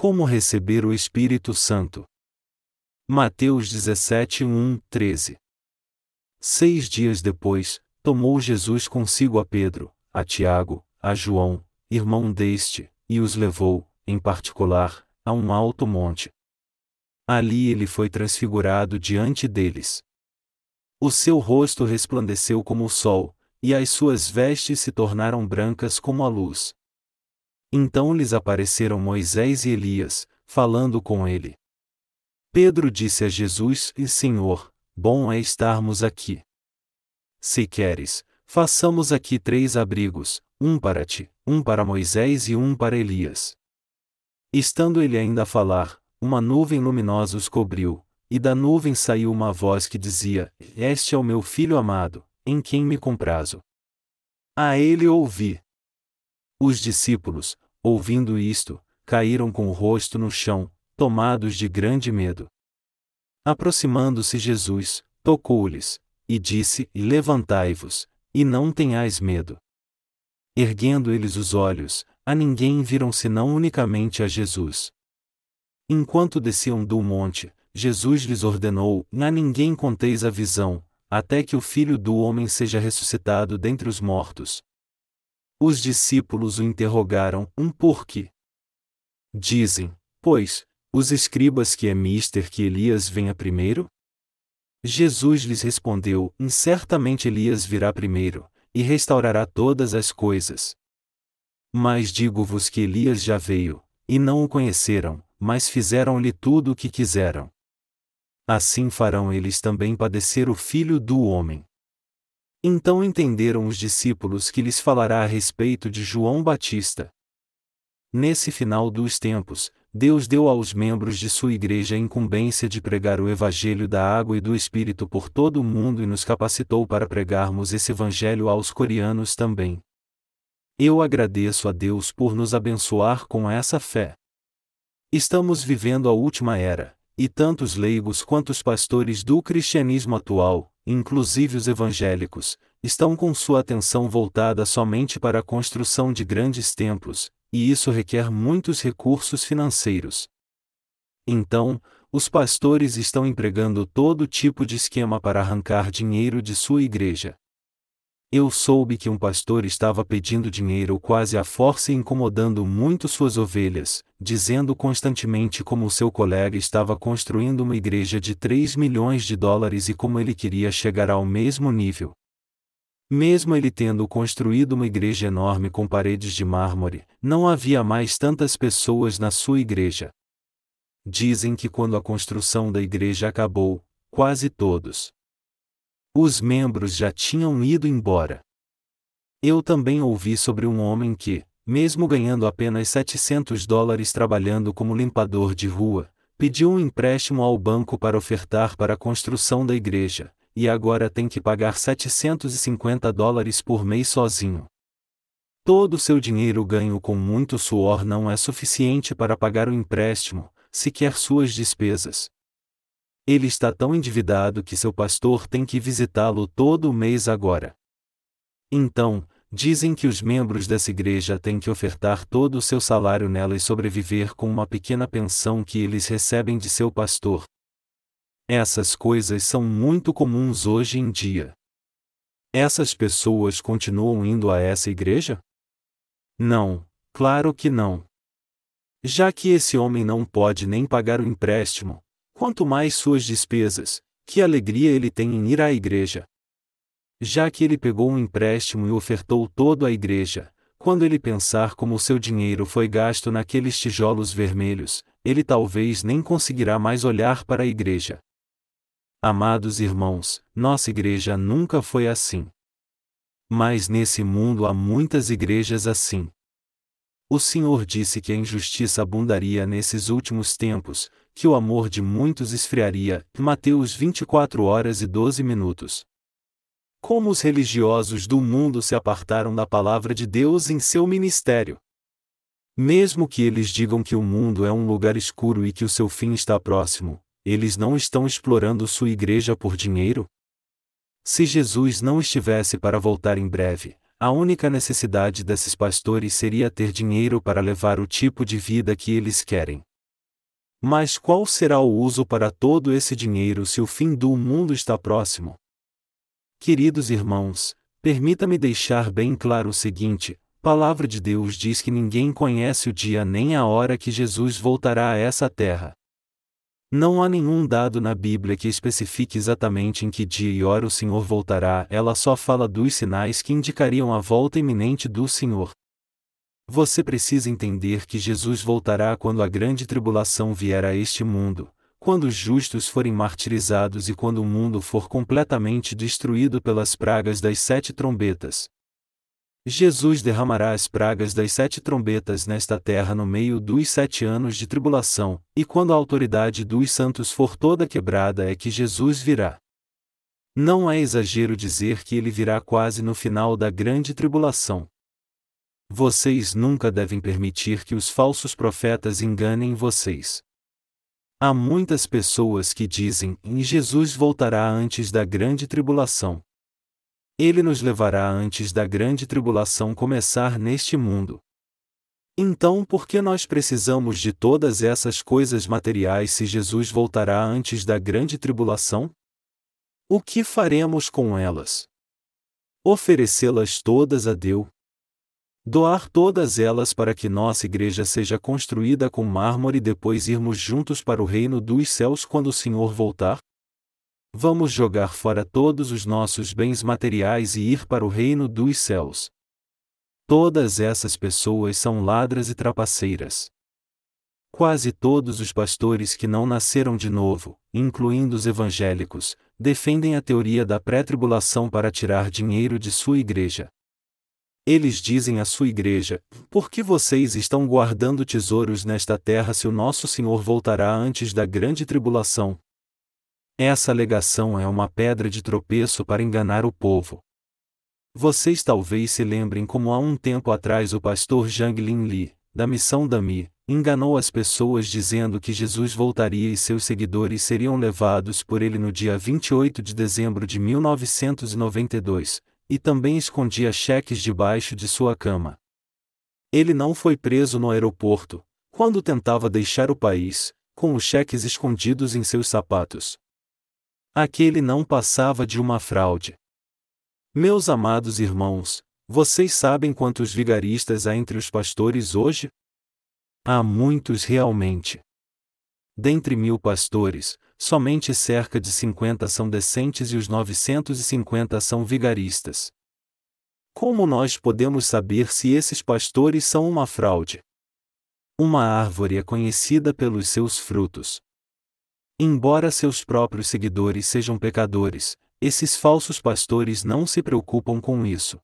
Como receber o Espírito Santo? Mateus 17, 1, 13. Seis dias depois, tomou Jesus consigo a Pedro, a Tiago, a João, irmão deste, e os levou, em particular, a um alto monte. Ali ele foi transfigurado diante deles. O seu rosto resplandeceu como o sol, e as suas vestes se tornaram brancas como a luz. Então lhes apareceram Moisés e Elias, falando com ele. Pedro disse a Jesus: E Senhor, bom é estarmos aqui. Se queres, façamos aqui três abrigos, um para ti, um para Moisés e um para Elias. Estando ele ainda a falar, uma nuvem luminosa os cobriu, e da nuvem saiu uma voz que dizia: Este é o meu filho amado, em quem me comprazo. A ele ouvi. Os discípulos, ouvindo isto, caíram com o rosto no chão, tomados de grande medo. Aproximando-se Jesus, tocou-lhes, e disse: Levantai-vos, e não tenhais medo. Erguendo eles os olhos, a ninguém viram senão unicamente a Jesus. Enquanto desciam do monte, Jesus lhes ordenou: A ninguém conteis a visão, até que o filho do homem seja ressuscitado dentre os mortos. Os discípulos o interrogaram um porquê. Dizem, pois, os escribas que é mister que Elias venha primeiro? Jesus lhes respondeu: Certamente Elias virá primeiro, e restaurará todas as coisas. Mas digo-vos que Elias já veio, e não o conheceram, mas fizeram-lhe tudo o que quiseram. Assim farão eles também padecer o filho do homem. Então entenderam os discípulos que lhes falará a respeito de João Batista. Nesse final dos tempos, Deus deu aos membros de sua igreja a incumbência de pregar o Evangelho da água e do Espírito por todo o mundo e nos capacitou para pregarmos esse Evangelho aos coreanos também. Eu agradeço a Deus por nos abençoar com essa fé. Estamos vivendo a última era, e tanto os leigos quanto os pastores do cristianismo atual, inclusive os evangélicos, estão com sua atenção voltada somente para a construção de grandes templos, e isso requer muitos recursos financeiros. Então, os pastores estão empregando todo tipo de esquema para arrancar dinheiro de sua igreja. Eu soube que um pastor estava pedindo dinheiro quase à força e incomodando muito suas ovelhas, dizendo constantemente como o seu colega estava construindo uma igreja de 3 milhões de dólares e como ele queria chegar ao mesmo nível. Mesmo ele tendo construído uma igreja enorme com paredes de mármore, não havia mais tantas pessoas na sua igreja. Dizem que quando a construção da igreja acabou, quase todos os membros já tinham ido embora. Eu também ouvi sobre um homem que, mesmo ganhando apenas 700 dólares trabalhando como limpador de rua, pediu um empréstimo ao banco para ofertar para a construção da igreja, e agora tem que pagar 750 dólares por mês sozinho. Todo o seu dinheiro ganho com muito suor não é suficiente para pagar o empréstimo, sequer suas despesas. Ele está tão endividado que seu pastor tem que visitá-lo todo o mês agora. Então, dizem que os membros dessa igreja têm que ofertar todo o seu salário nela e sobreviver com uma pequena pensão que eles recebem de seu pastor. Essas coisas são muito comuns hoje em dia. Essas pessoas continuam indo a essa igreja? Não, claro que não. Já que esse homem não pode nem pagar o empréstimo, Quanto mais suas despesas, que alegria ele tem em ir à igreja. Já que ele pegou um empréstimo e ofertou todo à igreja, quando ele pensar como o seu dinheiro foi gasto naqueles tijolos vermelhos, ele talvez nem conseguirá mais olhar para a igreja. Amados irmãos, nossa igreja nunca foi assim. Mas nesse mundo há muitas igrejas assim. O Senhor disse que a injustiça abundaria nesses últimos tempos, que o amor de muitos esfriaria. Mateus 24 horas e 12 minutos. Como os religiosos do mundo se apartaram da palavra de Deus em seu ministério. Mesmo que eles digam que o mundo é um lugar escuro e que o seu fim está próximo, eles não estão explorando sua igreja por dinheiro? Se Jesus não estivesse para voltar em breve, a única necessidade desses pastores seria ter dinheiro para levar o tipo de vida que eles querem. Mas qual será o uso para todo esse dinheiro se o fim do mundo está próximo? Queridos irmãos, permita-me deixar bem claro o seguinte: Palavra de Deus diz que ninguém conhece o dia nem a hora que Jesus voltará a essa terra. Não há nenhum dado na Bíblia que especifique exatamente em que dia e hora o Senhor voltará, ela só fala dos sinais que indicariam a volta iminente do Senhor. Você precisa entender que Jesus voltará quando a grande tribulação vier a este mundo, quando os justos forem martirizados e quando o mundo for completamente destruído pelas pragas das sete trombetas. Jesus derramará as pragas das sete trombetas nesta terra no meio dos sete anos de tribulação, e quando a autoridade dos santos for toda quebrada é que Jesus virá. Não é exagero dizer que ele virá quase no final da grande tribulação. Vocês nunca devem permitir que os falsos profetas enganem vocês. Há muitas pessoas que dizem: Jesus voltará antes da grande tribulação. Ele nos levará antes da grande tribulação começar neste mundo. Então, por que nós precisamos de todas essas coisas materiais se Jesus voltará antes da grande tribulação? O que faremos com elas? Oferecê-las todas a Deus? Doar todas elas para que nossa igreja seja construída com mármore e depois irmos juntos para o reino dos céus quando o Senhor voltar? Vamos jogar fora todos os nossos bens materiais e ir para o reino dos céus. Todas essas pessoas são ladras e trapaceiras. Quase todos os pastores que não nasceram de novo, incluindo os evangélicos, defendem a teoria da pré-tribulação para tirar dinheiro de sua igreja. Eles dizem à sua igreja: Por que vocês estão guardando tesouros nesta terra se o nosso Senhor voltará antes da grande tribulação? Essa alegação é uma pedra de tropeço para enganar o povo. Vocês talvez se lembrem como há um tempo atrás o pastor Zhang Lin Li, da missão Dami, enganou as pessoas dizendo que Jesus voltaria e seus seguidores seriam levados por ele no dia 28 de dezembro de 1992, e também escondia cheques debaixo de sua cama. Ele não foi preso no aeroporto, quando tentava deixar o país, com os cheques escondidos em seus sapatos. Aquele não passava de uma fraude. Meus amados irmãos, vocês sabem quantos vigaristas há entre os pastores hoje? Há muitos realmente. Dentre mil pastores, somente cerca de 50 são decentes e os 950 são vigaristas. Como nós podemos saber se esses pastores são uma fraude? Uma árvore é conhecida pelos seus frutos. Embora seus próprios seguidores sejam pecadores, esses falsos pastores não se preocupam com isso.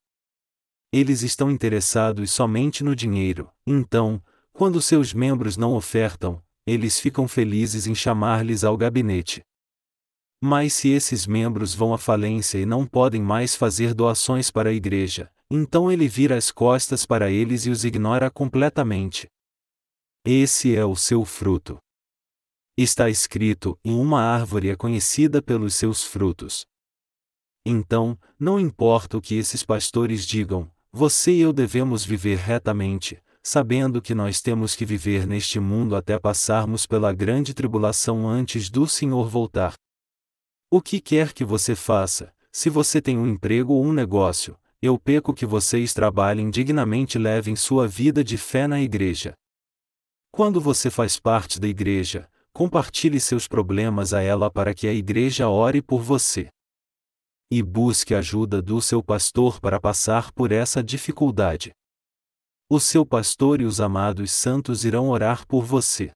Eles estão interessados somente no dinheiro, então, quando seus membros não ofertam, eles ficam felizes em chamar-lhes ao gabinete. Mas se esses membros vão à falência e não podem mais fazer doações para a igreja, então ele vira as costas para eles e os ignora completamente. Esse é o seu fruto. Está escrito: em uma árvore é conhecida pelos seus frutos. Então, não importa o que esses pastores digam, você e eu devemos viver retamente, sabendo que nós temos que viver neste mundo até passarmos pela grande tribulação antes do Senhor voltar. O que quer que você faça, se você tem um emprego ou um negócio, eu peco que vocês trabalhem dignamente e levem sua vida de fé na igreja. Quando você faz parte da igreja, compartilhe seus problemas a ela para que a igreja ore por você. E busque ajuda do seu pastor para passar por essa dificuldade. O seu pastor e os amados santos irão orar por você.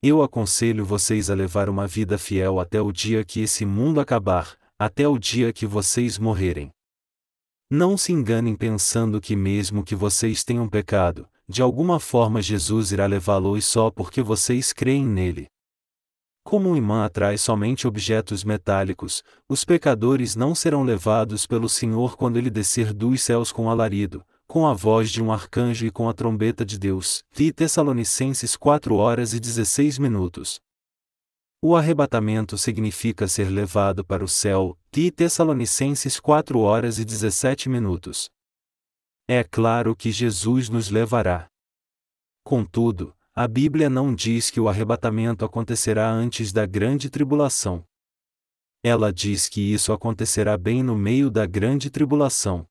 Eu aconselho vocês a levar uma vida fiel até o dia que esse mundo acabar, até o dia que vocês morrerem. Não se enganem pensando que, mesmo que vocês tenham pecado, de alguma forma Jesus irá levá-los só porque vocês creem nele. Como um imã atrai somente objetos metálicos, os pecadores não serão levados pelo Senhor quando ele descer dos céus com alarido, com a voz de um arcanjo e com a trombeta de Deus. Ti Tessalonicenses 4 horas e 16 minutos. O arrebatamento significa ser levado para o céu. Ti Tessalonicenses 4 horas e 17 minutos. É claro que Jesus nos levará. Contudo, a Bíblia não diz que o arrebatamento acontecerá antes da grande tribulação. Ela diz que isso acontecerá bem no meio da grande tribulação.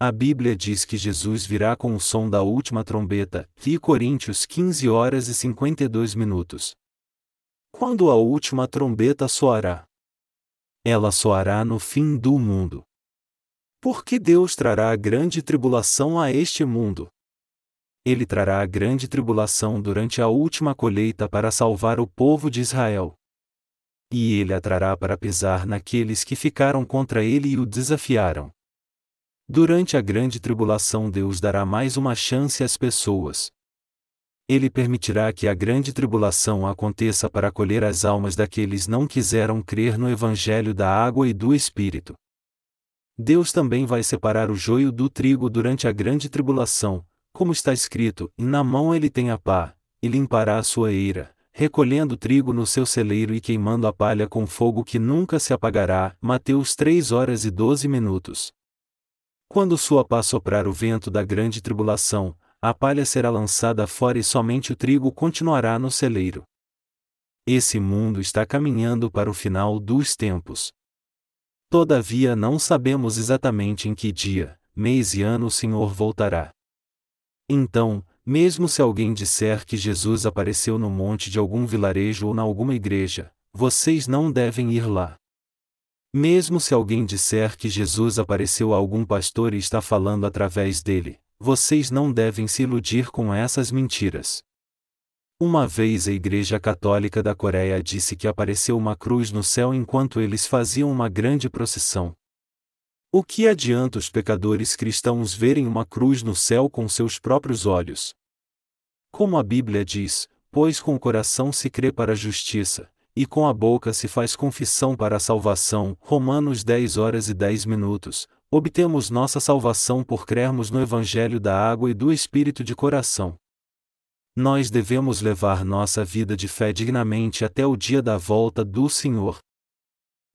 A Bíblia diz que Jesus virá com o som da última trombeta, e Coríntios 15 horas e 52 minutos. Quando a última trombeta soará? Ela soará no fim do mundo. Por que Deus trará a grande tribulação a este mundo? Ele trará a grande tribulação durante a última colheita para salvar o povo de Israel. E ele a trará para pesar naqueles que ficaram contra ele e o desafiaram. Durante a grande tribulação, Deus dará mais uma chance às pessoas. Ele permitirá que a grande tribulação aconteça para colher as almas daqueles não quiseram crer no Evangelho da água e do Espírito. Deus também vai separar o joio do trigo durante a grande tribulação, como está escrito: na mão ele tem a pá, e limpará a sua eira, recolhendo trigo no seu celeiro e queimando a palha com fogo que nunca se apagará. Mateus 3 horas e 12 minutos. Quando sua pá soprar o vento da grande tribulação, a palha será lançada fora e somente o trigo continuará no celeiro. Esse mundo está caminhando para o final dos tempos. Todavia não sabemos exatamente em que dia, mês e ano o Senhor voltará. Então, mesmo se alguém disser que Jesus apareceu no monte de algum vilarejo ou na alguma igreja, vocês não devem ir lá. Mesmo se alguém disser que Jesus apareceu a algum pastor e está falando através dele, vocês não devem se iludir com essas mentiras. Uma vez a Igreja Católica da Coreia disse que apareceu uma cruz no céu enquanto eles faziam uma grande procissão. O que adianta os pecadores cristãos verem uma cruz no céu com seus próprios olhos? Como a Bíblia diz, pois com o coração se crê para a justiça, e com a boca se faz confissão para a salvação. Romanos 10 horas e 10 minutos. Obtemos nossa salvação por crermos no Evangelho da água e do Espírito de coração. Nós devemos levar nossa vida de fé dignamente até o dia da volta do Senhor.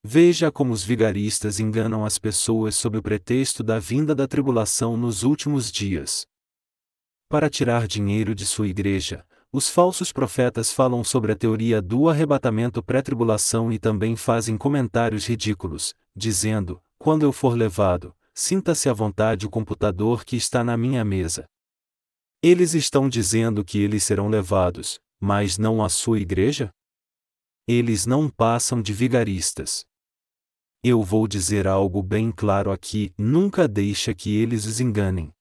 Veja como os vigaristas enganam as pessoas sob o pretexto da vinda da tribulação nos últimos dias. Para tirar dinheiro de sua igreja, os falsos profetas falam sobre a teoria do arrebatamento pré-tribulação e também fazem comentários ridículos, dizendo: quando eu for levado, sinta-se à vontade o computador que está na minha mesa. Eles estão dizendo que eles serão levados, mas não a sua igreja? Eles não passam de vigaristas. Eu vou dizer algo bem claro aqui: nunca deixa que eles os enganem.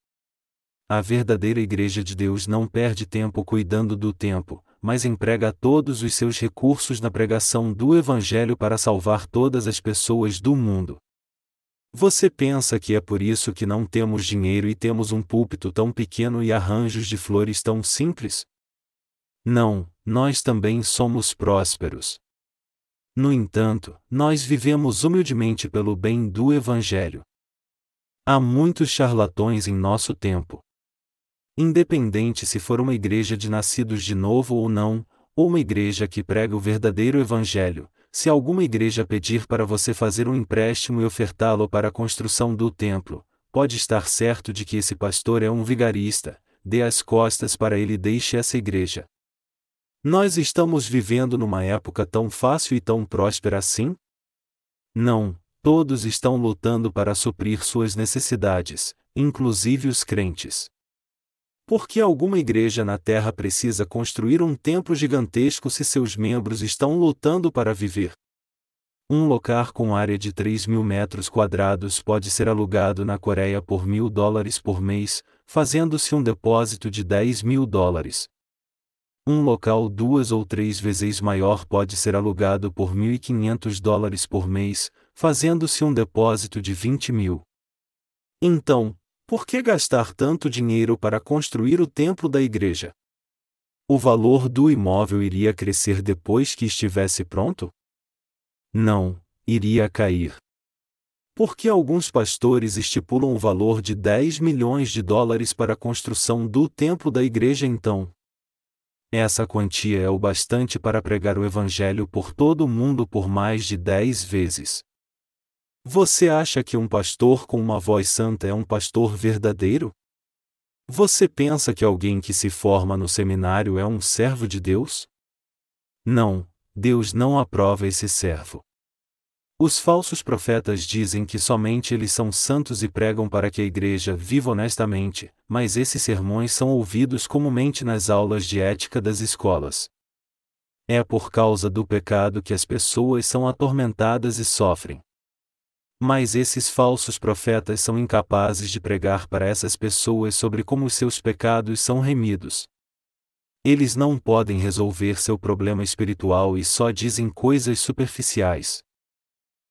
A verdadeira Igreja de Deus não perde tempo cuidando do tempo, mas emprega todos os seus recursos na pregação do Evangelho para salvar todas as pessoas do mundo. Você pensa que é por isso que não temos dinheiro e temos um púlpito tão pequeno e arranjos de flores tão simples? Não, nós também somos prósperos. No entanto, nós vivemos humildemente pelo bem do Evangelho. Há muitos charlatões em nosso tempo. Independente se for uma igreja de nascidos de novo ou não, ou uma igreja que prega o verdadeiro Evangelho, se alguma igreja pedir para você fazer um empréstimo e ofertá-lo para a construção do templo, pode estar certo de que esse pastor é um vigarista, dê as costas para ele e deixe essa igreja. Nós estamos vivendo numa época tão fácil e tão próspera assim? Não, todos estão lutando para suprir suas necessidades, inclusive os crentes. Por que alguma igreja na Terra precisa construir um templo gigantesco se seus membros estão lutando para viver? Um local com área de 3 mil metros quadrados pode ser alugado na Coreia por mil dólares por mês, fazendo-se um depósito de 10 mil dólares. Um local duas ou três vezes maior pode ser alugado por 1.500 dólares por mês, fazendo-se um depósito de 20 mil. Então, por que gastar tanto dinheiro para construir o templo da igreja? O valor do imóvel iria crescer depois que estivesse pronto? Não, iria cair. Por que alguns pastores estipulam o valor de 10 milhões de dólares para a construção do templo da igreja então? Essa quantia é o bastante para pregar o Evangelho por todo o mundo por mais de dez vezes. Você acha que um pastor com uma voz santa é um pastor verdadeiro? Você pensa que alguém que se forma no seminário é um servo de Deus? Não, Deus não aprova esse servo. Os falsos profetas dizem que somente eles são santos e pregam para que a igreja viva honestamente, mas esses sermões são ouvidos comumente nas aulas de ética das escolas. É por causa do pecado que as pessoas são atormentadas e sofrem. Mas esses falsos profetas são incapazes de pregar para essas pessoas sobre como os seus pecados são remidos. Eles não podem resolver seu problema espiritual e só dizem coisas superficiais.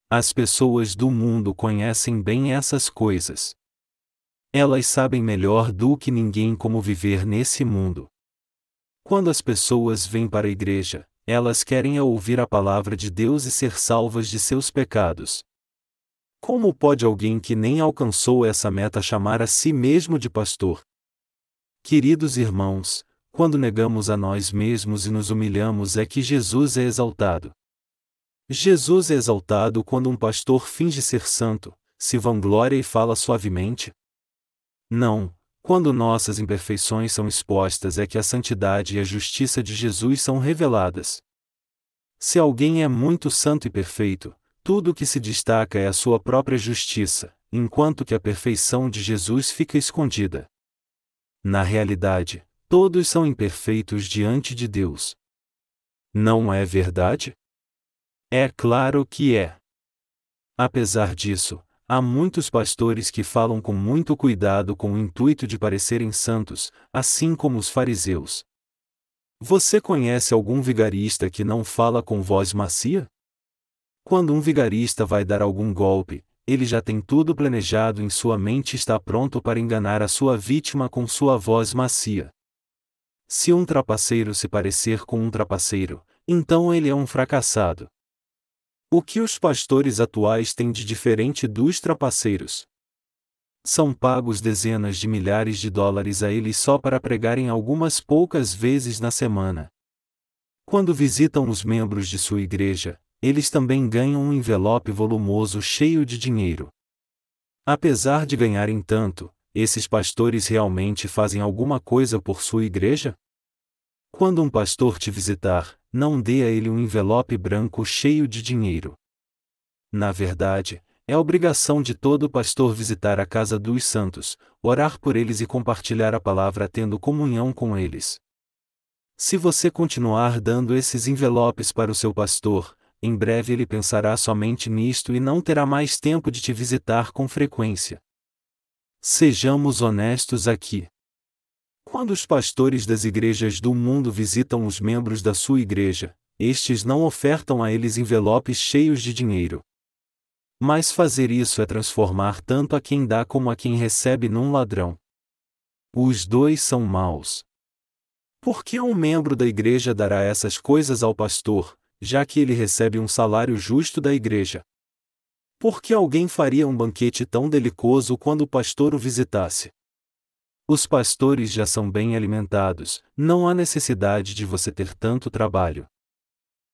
As pessoas do mundo conhecem bem essas coisas. Elas sabem melhor do que ninguém como viver nesse mundo. Quando as pessoas vêm para a igreja, elas querem ouvir a palavra de Deus e ser salvas de seus pecados. Como pode alguém que nem alcançou essa meta chamar a si mesmo de pastor? Queridos irmãos, quando negamos a nós mesmos e nos humilhamos é que Jesus é exaltado. Jesus é exaltado quando um pastor finge ser santo, se vangloria e fala suavemente? Não, quando nossas imperfeições são expostas é que a santidade e a justiça de Jesus são reveladas. Se alguém é muito santo e perfeito, tudo o que se destaca é a sua própria justiça, enquanto que a perfeição de Jesus fica escondida. Na realidade, todos são imperfeitos diante de Deus. Não é verdade? É claro que é. Apesar disso, há muitos pastores que falam com muito cuidado com o intuito de parecerem santos, assim como os fariseus. Você conhece algum vigarista que não fala com voz macia? Quando um vigarista vai dar algum golpe, ele já tem tudo planejado em sua mente e está pronto para enganar a sua vítima com sua voz macia. Se um trapaceiro se parecer com um trapaceiro, então ele é um fracassado. O que os pastores atuais têm de diferente dos trapaceiros? São pagos dezenas de milhares de dólares a eles só para pregarem algumas poucas vezes na semana. Quando visitam os membros de sua igreja, eles também ganham um envelope volumoso cheio de dinheiro. Apesar de ganharem tanto, esses pastores realmente fazem alguma coisa por sua igreja? Quando um pastor te visitar, não dê a ele um envelope branco cheio de dinheiro. Na verdade, é obrigação de todo pastor visitar a casa dos santos, orar por eles e compartilhar a palavra tendo comunhão com eles. Se você continuar dando esses envelopes para o seu pastor, em breve ele pensará somente nisto e não terá mais tempo de te visitar com frequência. Sejamos honestos aqui. Quando os pastores das igrejas do mundo visitam os membros da sua igreja, estes não ofertam a eles envelopes cheios de dinheiro. Mas fazer isso é transformar tanto a quem dá como a quem recebe num ladrão. Os dois são maus. Por que um membro da igreja dará essas coisas ao pastor, já que ele recebe um salário justo da igreja. Por que alguém faria um banquete tão delicoso quando o pastor o visitasse? Os pastores já são bem alimentados, não há necessidade de você ter tanto trabalho.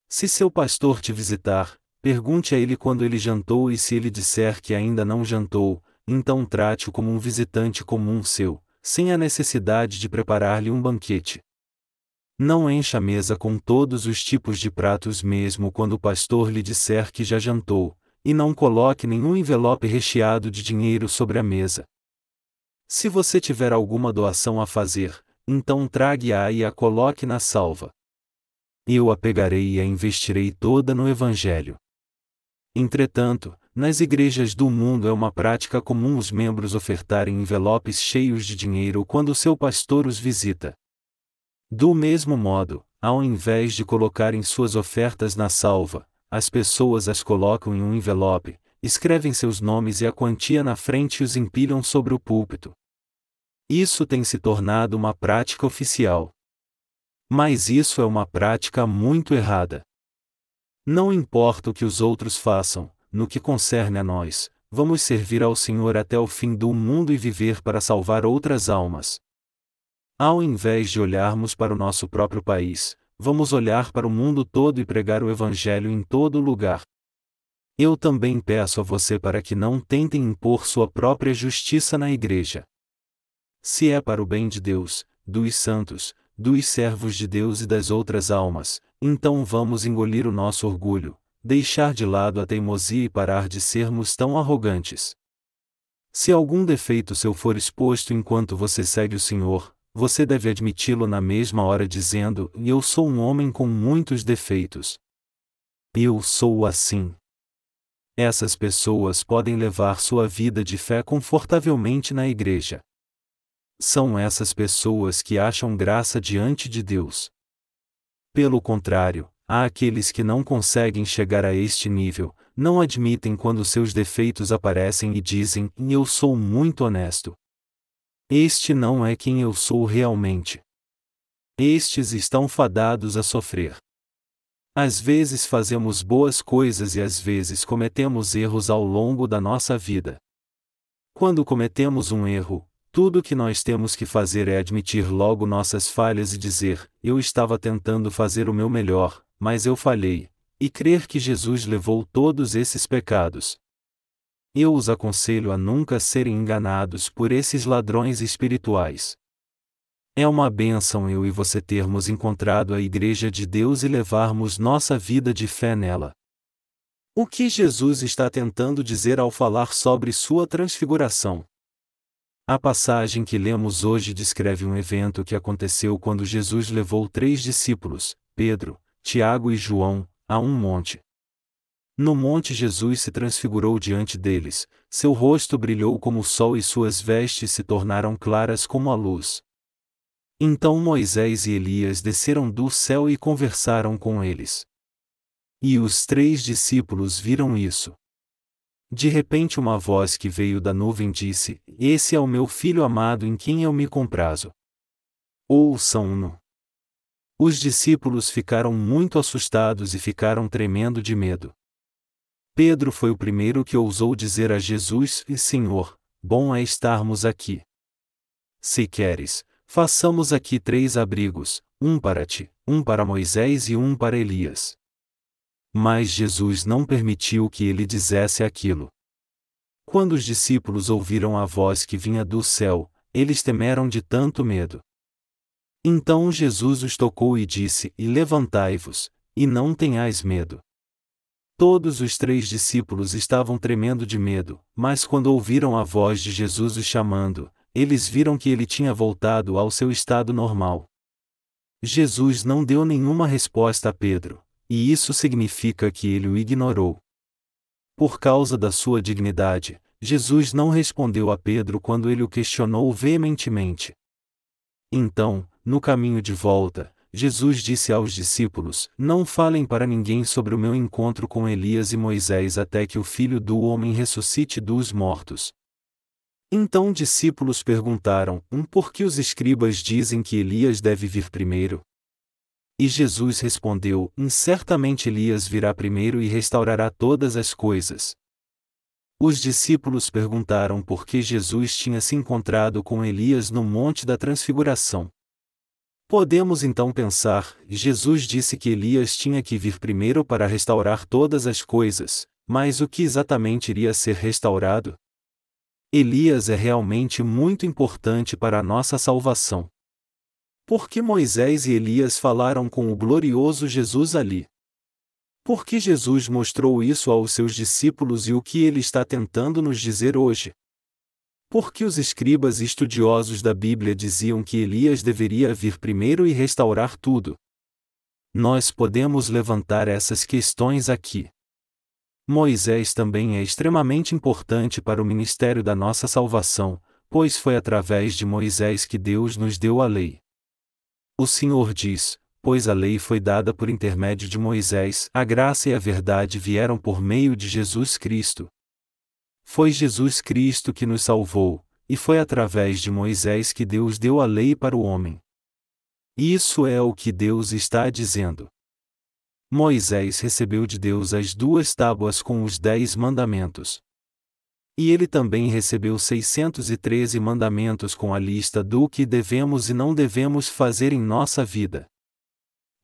Se seu pastor te visitar, pergunte a ele quando ele jantou e se ele disser que ainda não jantou, então trate-o como um visitante comum seu, sem a necessidade de preparar-lhe um banquete. Não encha a mesa com todos os tipos de pratos mesmo quando o pastor lhe disser que já jantou, e não coloque nenhum envelope recheado de dinheiro sobre a mesa. Se você tiver alguma doação a fazer, então trague-a e a coloque na salva. Eu a pegarei e a investirei toda no Evangelho. Entretanto, nas igrejas do mundo é uma prática comum os membros ofertarem envelopes cheios de dinheiro quando seu pastor os visita. Do mesmo modo, ao invés de colocarem suas ofertas na salva, as pessoas as colocam em um envelope, escrevem seus nomes e a quantia na frente e os empilham sobre o púlpito. Isso tem se tornado uma prática oficial. Mas isso é uma prática muito errada. Não importa o que os outros façam, no que concerne a nós, vamos servir ao Senhor até o fim do mundo e viver para salvar outras almas. Ao invés de olharmos para o nosso próprio país, vamos olhar para o mundo todo e pregar o Evangelho em todo lugar. Eu também peço a você para que não tentem impor sua própria justiça na igreja. Se é para o bem de Deus, dos santos, dos servos de Deus e das outras almas, então vamos engolir o nosso orgulho, deixar de lado a teimosia e parar de sermos tão arrogantes. Se algum defeito seu for exposto enquanto você segue o Senhor, você deve admiti-lo na mesma hora dizendo: Eu sou um homem com muitos defeitos. Eu sou assim. Essas pessoas podem levar sua vida de fé confortavelmente na igreja. São essas pessoas que acham graça diante de Deus. Pelo contrário, há aqueles que não conseguem chegar a este nível, não admitem quando seus defeitos aparecem e dizem: Eu sou muito honesto. Este não é quem eu sou realmente. Estes estão fadados a sofrer. Às vezes fazemos boas coisas e às vezes cometemos erros ao longo da nossa vida. Quando cometemos um erro, tudo o que nós temos que fazer é admitir logo nossas falhas e dizer: Eu estava tentando fazer o meu melhor, mas eu falhei, e crer que Jesus levou todos esses pecados. Eu os aconselho a nunca serem enganados por esses ladrões espirituais. É uma bênção eu e você termos encontrado a Igreja de Deus e levarmos nossa vida de fé nela. O que Jesus está tentando dizer ao falar sobre sua transfiguração? A passagem que lemos hoje descreve um evento que aconteceu quando Jesus levou três discípulos, Pedro, Tiago e João, a um monte. No monte Jesus se transfigurou diante deles, seu rosto brilhou como o sol e suas vestes se tornaram claras como a luz. Então Moisés e Elias desceram do céu e conversaram com eles. E os três discípulos viram isso. De repente, uma voz que veio da nuvem disse: Esse é o meu filho amado em quem eu me comprazo. Ouçam-no. Os discípulos ficaram muito assustados e ficaram tremendo de medo. Pedro foi o primeiro que ousou dizer a Jesus: Senhor, bom é estarmos aqui. Se queres, Façamos aqui três abrigos, um para ti, um para Moisés e um para Elias. Mas Jesus não permitiu que ele dissesse aquilo. Quando os discípulos ouviram a voz que vinha do céu, eles temeram de tanto medo. Então Jesus os tocou e disse: E levantai-vos, e não tenhais medo. Todos os três discípulos estavam tremendo de medo, mas quando ouviram a voz de Jesus os chamando, eles viram que ele tinha voltado ao seu estado normal. Jesus não deu nenhuma resposta a Pedro, e isso significa que ele o ignorou. Por causa da sua dignidade, Jesus não respondeu a Pedro quando ele o questionou veementemente. Então, no caminho de volta, Jesus disse aos discípulos: Não falem para ninguém sobre o meu encontro com Elias e Moisés até que o filho do homem ressuscite dos mortos. Então discípulos perguntaram: um por que os escribas dizem que Elias deve vir primeiro? E Jesus respondeu: Certamente Elias virá primeiro e restaurará todas as coisas. Os discípulos perguntaram por que Jesus tinha se encontrado com Elias no Monte da Transfiguração. Podemos então pensar: Jesus disse que Elias tinha que vir primeiro para restaurar todas as coisas, mas o que exatamente iria ser restaurado? Elias é realmente muito importante para a nossa salvação. Por que Moisés e Elias falaram com o glorioso Jesus ali? Por que Jesus mostrou isso aos seus discípulos e o que ele está tentando nos dizer hoje? Por que os escribas e estudiosos da Bíblia diziam que Elias deveria vir primeiro e restaurar tudo? Nós podemos levantar essas questões aqui. Moisés também é extremamente importante para o ministério da nossa salvação, pois foi através de Moisés que Deus nos deu a lei. O Senhor diz: Pois a lei foi dada por intermédio de Moisés, a graça e a verdade vieram por meio de Jesus Cristo. Foi Jesus Cristo que nos salvou, e foi através de Moisés que Deus deu a lei para o homem. Isso é o que Deus está dizendo. Moisés recebeu de Deus as duas tábuas com os dez mandamentos. E ele também recebeu 613 mandamentos com a lista do que devemos e não devemos fazer em nossa vida.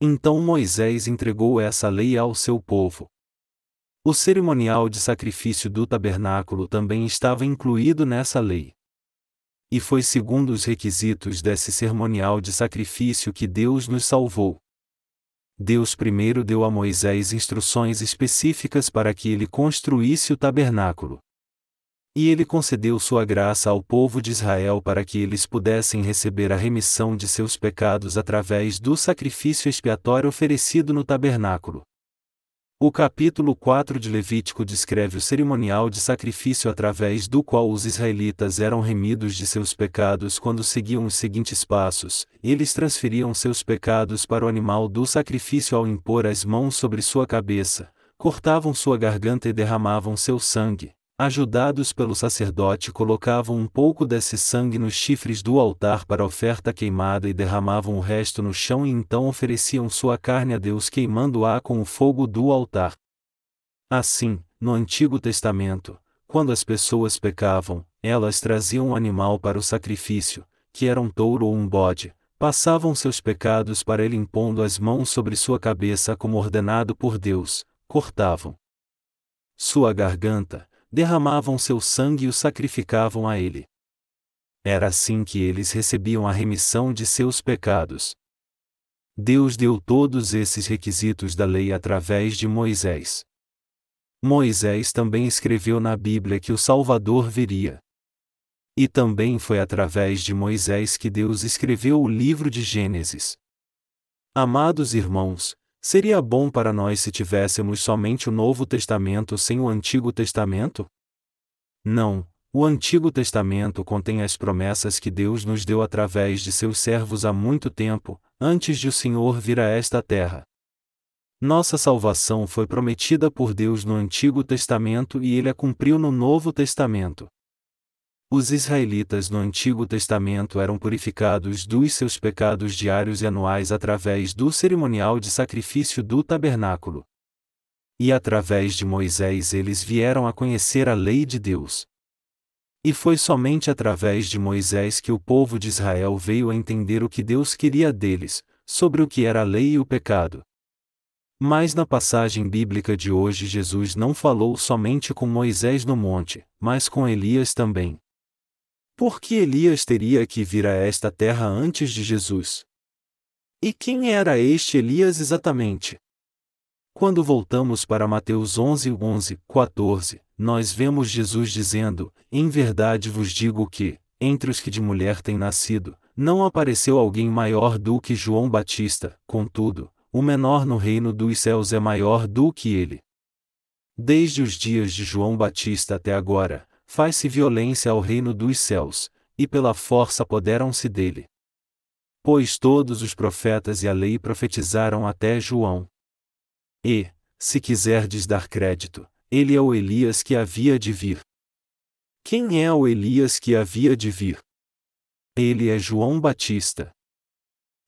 Então Moisés entregou essa lei ao seu povo. O cerimonial de sacrifício do tabernáculo também estava incluído nessa lei. E foi segundo os requisitos desse ceremonial de sacrifício que Deus nos salvou. Deus primeiro deu a Moisés instruções específicas para que ele construísse o tabernáculo. E ele concedeu sua graça ao povo de Israel para que eles pudessem receber a remissão de seus pecados através do sacrifício expiatório oferecido no tabernáculo. O capítulo 4 de Levítico descreve o cerimonial de sacrifício através do qual os israelitas eram remidos de seus pecados quando seguiam os seguintes passos: eles transferiam seus pecados para o animal do sacrifício ao impor as mãos sobre sua cabeça, cortavam sua garganta e derramavam seu sangue, ajudados pelo sacerdote, colocavam um pouco desse sangue nos chifres do altar para oferta queimada e derramavam o resto no chão e então ofereciam sua carne a Deus queimando-a com o fogo do altar. Assim, no Antigo Testamento, quando as pessoas pecavam, elas traziam um animal para o sacrifício, que era um touro ou um bode, passavam seus pecados para ele impondo as mãos sobre sua cabeça como ordenado por Deus, cortavam sua garganta, derramavam seu sangue e o sacrificavam a ele. Era assim que eles recebiam a remissão de seus pecados. Deus deu todos esses requisitos da lei através de Moisés. Moisés também escreveu na Bíblia que o Salvador viria. E também foi através de Moisés que Deus escreveu o livro de Gênesis. Amados irmãos, Seria bom para nós se tivéssemos somente o Novo Testamento sem o Antigo Testamento? Não, o Antigo Testamento contém as promessas que Deus nos deu através de seus servos há muito tempo, antes de o Senhor vir a esta terra. Nossa salvação foi prometida por Deus no Antigo Testamento e ele a cumpriu no Novo Testamento. Os israelitas no Antigo Testamento eram purificados dos seus pecados diários e anuais através do cerimonial de sacrifício do tabernáculo. E através de Moisés eles vieram a conhecer a lei de Deus. E foi somente através de Moisés que o povo de Israel veio a entender o que Deus queria deles, sobre o que era a lei e o pecado. Mas na passagem bíblica de hoje Jesus não falou somente com Moisés no monte, mas com Elias também. Por que Elias teria que vir a esta terra antes de Jesus? E quem era este Elias exatamente? Quando voltamos para Mateus 11, 11, 14, nós vemos Jesus dizendo: Em verdade vos digo que, entre os que de mulher têm nascido, não apareceu alguém maior do que João Batista, contudo, o menor no reino dos céus é maior do que ele. Desde os dias de João Batista até agora, faz-se violência ao reino dos céus, e pela força apoderam-se dele. Pois todos os profetas e a lei profetizaram até João. E, se quiserdes dar crédito, ele é o Elias que havia de vir. Quem é o Elias que havia de vir? Ele é João Batista.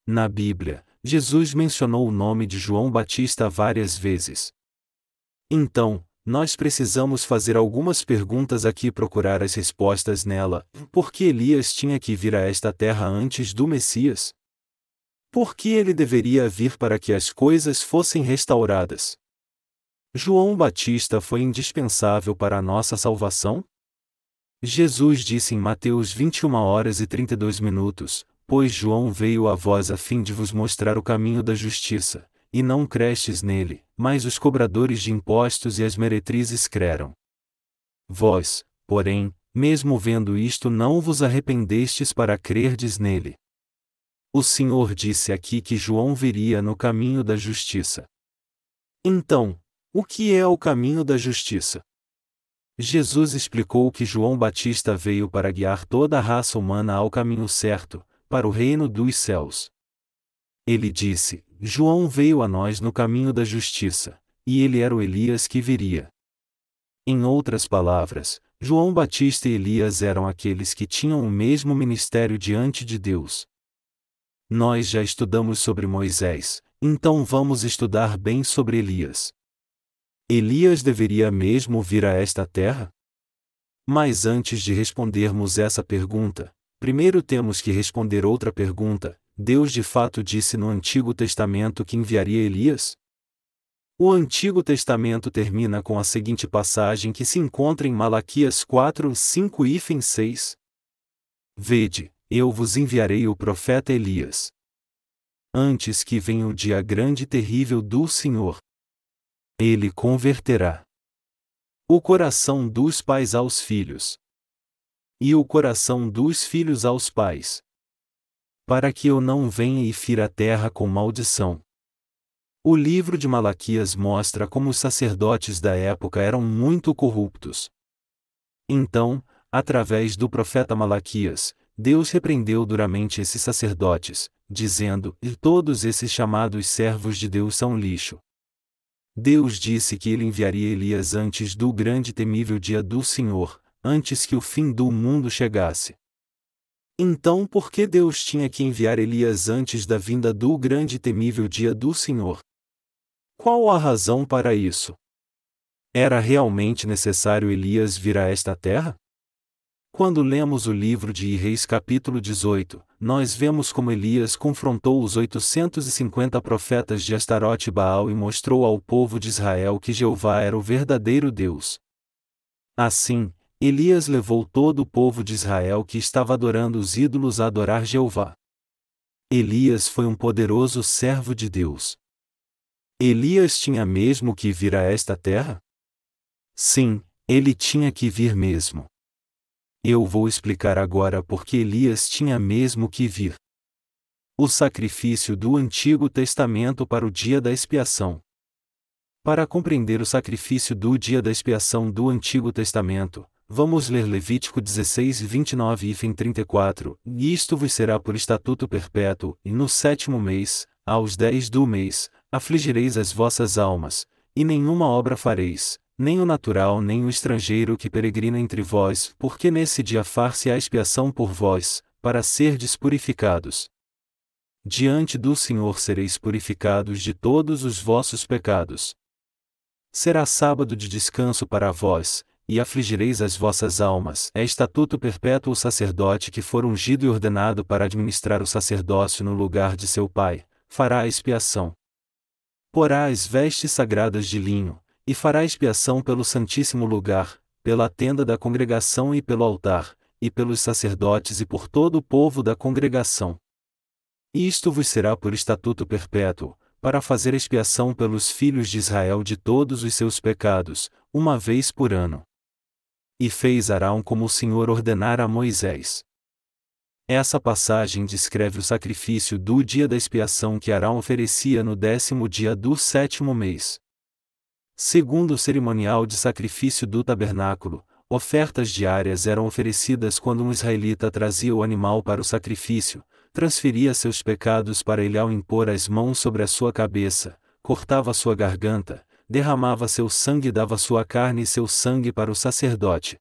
Na Bíblia, Jesus mencionou o nome de João Batista várias vezes. Então, nós precisamos fazer algumas perguntas aqui e procurar as respostas nela. Por que Elias tinha que vir a esta terra antes do Messias? Por que ele deveria vir para que as coisas fossem restauradas? João Batista foi indispensável para a nossa salvação? Jesus disse em Mateus 21 horas e 32 minutos: Pois João veio a vós a fim de vos mostrar o caminho da justiça, e não crestes nele, mas os cobradores de impostos e as meretrizes creram. Vós, porém, mesmo vendo isto não vos arrependestes para crerdes nele. O Senhor disse aqui que João viria no caminho da justiça. Então, o que é o caminho da justiça? Jesus explicou que João Batista veio para guiar toda a raça humana ao caminho certo, para o reino dos céus. Ele disse: João veio a nós no caminho da justiça, e ele era o Elias que viria. Em outras palavras, João Batista e Elias eram aqueles que tinham o mesmo ministério diante de Deus. Nós já estudamos sobre Moisés, então vamos estudar bem sobre Elias. Elias deveria mesmo vir a esta terra? Mas antes de respondermos essa pergunta, primeiro temos que responder outra pergunta: Deus de fato disse no Antigo Testamento que enviaria Elias? O Antigo Testamento termina com a seguinte passagem que se encontra em Malaquias 4, 5 e 6. Vede, eu vos enviarei o profeta Elias. Antes que venha o dia grande e terrível do Senhor. Ele converterá o coração dos pais aos filhos e o coração dos filhos aos pais, para que eu não venha e fira a terra com maldição. O livro de Malaquias mostra como os sacerdotes da época eram muito corruptos. Então, através do profeta Malaquias, Deus repreendeu duramente esses sacerdotes, dizendo: E todos esses chamados servos de Deus são lixo. Deus disse que ele enviaria Elias antes do grande e temível dia do Senhor, antes que o fim do mundo chegasse. Então, por que Deus tinha que enviar Elias antes da vinda do grande e temível dia do Senhor? Qual a razão para isso? Era realmente necessário Elias vir a esta terra? Quando lemos o livro de Reis capítulo 18, nós vemos como Elias confrontou os 850 profetas de Astarote Baal e mostrou ao povo de Israel que Jeová era o verdadeiro Deus. Assim, Elias levou todo o povo de Israel que estava adorando os ídolos a adorar Jeová. Elias foi um poderoso servo de Deus. Elias tinha mesmo que vir a esta terra? Sim, ele tinha que vir mesmo. Eu vou explicar agora por que Elias tinha mesmo que vir. O sacrifício do Antigo Testamento para o dia da expiação. Para compreender o sacrifício do dia da expiação do Antigo Testamento, vamos ler Levítico 16, 29 e 34. E isto vos será por estatuto perpétuo, e no sétimo mês, aos dez do mês, afligireis as vossas almas, e nenhuma obra fareis, nem o natural nem o estrangeiro que peregrina entre vós, porque nesse dia far-se a expiação por vós, para serdes purificados. Diante do Senhor sereis purificados de todos os vossos pecados. Será sábado de descanso para vós, e afligireis as vossas almas. É estatuto perpétuo o sacerdote que for ungido e ordenado para administrar o sacerdócio no lugar de seu pai, fará a expiação. Porá as vestes sagradas de linho, e fará expiação pelo Santíssimo Lugar, pela tenda da congregação e pelo altar, e pelos sacerdotes e por todo o povo da congregação. Isto vos será por estatuto perpétuo, para fazer expiação pelos filhos de Israel de todos os seus pecados, uma vez por ano. E fez Arão como o Senhor ordenara a Moisés. Essa passagem descreve o sacrifício do dia da expiação que Arão oferecia no décimo dia do sétimo mês. Segundo o cerimonial de sacrifício do tabernáculo, ofertas diárias eram oferecidas quando um israelita trazia o animal para o sacrifício, transferia seus pecados para ele ao impor as mãos sobre a sua cabeça, cortava sua garganta, derramava seu sangue e dava sua carne e seu sangue para o sacerdote.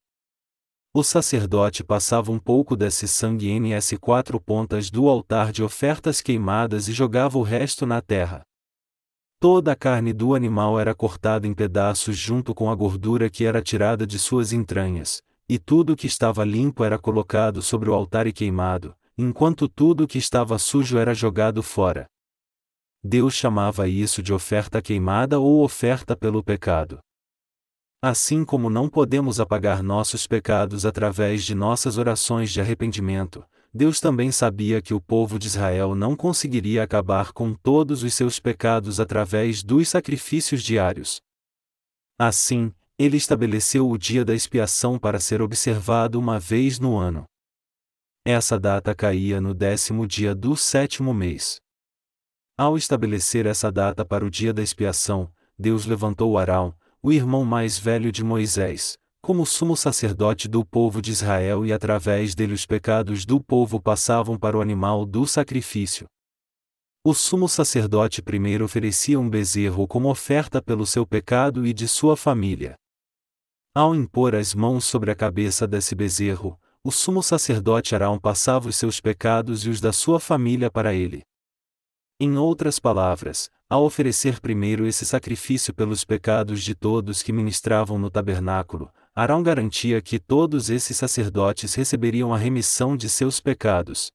O sacerdote passava um pouco desse sangue em as quatro pontas do altar de ofertas queimadas e jogava o resto na terra. Toda a carne do animal era cortada em pedaços junto com a gordura que era tirada de suas entranhas, e tudo que estava limpo era colocado sobre o altar e queimado, enquanto tudo que estava sujo era jogado fora. Deus chamava isso de oferta queimada ou oferta pelo pecado. Assim como não podemos apagar nossos pecados através de nossas orações de arrependimento, Deus também sabia que o povo de Israel não conseguiria acabar com todos os seus pecados através dos sacrifícios diários. Assim, ele estabeleceu o dia da expiação para ser observado uma vez no ano. Essa data caía no décimo dia do sétimo mês. Ao estabelecer essa data para o dia da expiação, Deus levantou Arão, o irmão mais velho de Moisés, como sumo sacerdote do povo de Israel e através dele os pecados do povo passavam para o animal do sacrifício. O sumo sacerdote primeiro oferecia um bezerro como oferta pelo seu pecado e de sua família. Ao impor as mãos sobre a cabeça desse bezerro, o sumo sacerdote Arão passava os seus pecados e os da sua família para ele. Em outras palavras, ao oferecer primeiro esse sacrifício pelos pecados de todos que ministravam no tabernáculo, Arão garantia que todos esses sacerdotes receberiam a remissão de seus pecados.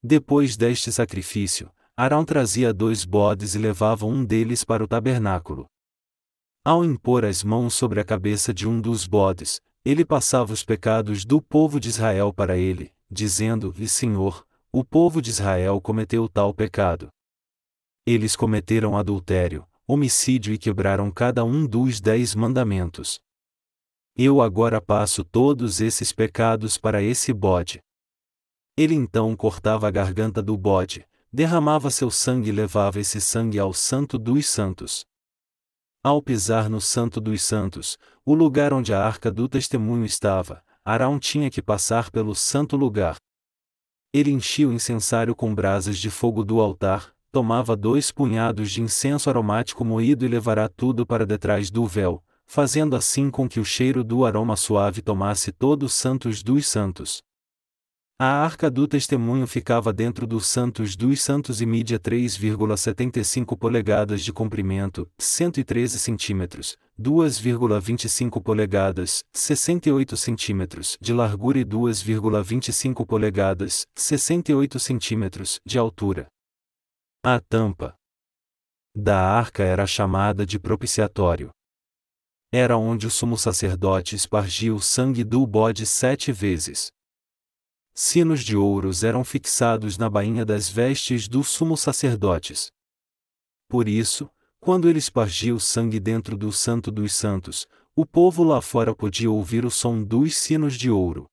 Depois deste sacrifício, Arão trazia dois bodes e levava um deles para o tabernáculo. Ao impor as mãos sobre a cabeça de um dos bodes, ele passava os pecados do povo de Israel para ele, dizendo: E Senhor, o povo de Israel cometeu tal pecado. Eles cometeram adultério, homicídio e quebraram cada um dos dez mandamentos. Eu agora passo todos esses pecados para esse bode. Ele então cortava a garganta do bode, derramava seu sangue e levava esse sangue ao Santo dos Santos. Ao pisar no Santo dos Santos, o lugar onde a arca do testemunho estava, Arão tinha que passar pelo santo lugar. Ele enchia o incensário com brasas de fogo do altar, tomava dois punhados de incenso aromático moído e levará tudo para detrás do véu, fazendo assim com que o cheiro do aroma suave tomasse todo os santos dos santos. A arca do testemunho ficava dentro dos Santos dos Santos e mídia 3,75 polegadas de comprimento, 113 centímetros, 2,25 polegadas, 68 centímetros de largura e 2,25 polegadas, 68 centímetros de altura. A tampa da arca era chamada de propiciatório. Era onde o sumo sacerdote espargia o sangue do bode sete vezes. Sinos de ouros eram fixados na bainha das vestes dos sumos sacerdotes. Por isso, quando ele espargia o sangue dentro do Santo dos Santos, o povo lá fora podia ouvir o som dos sinos de ouro.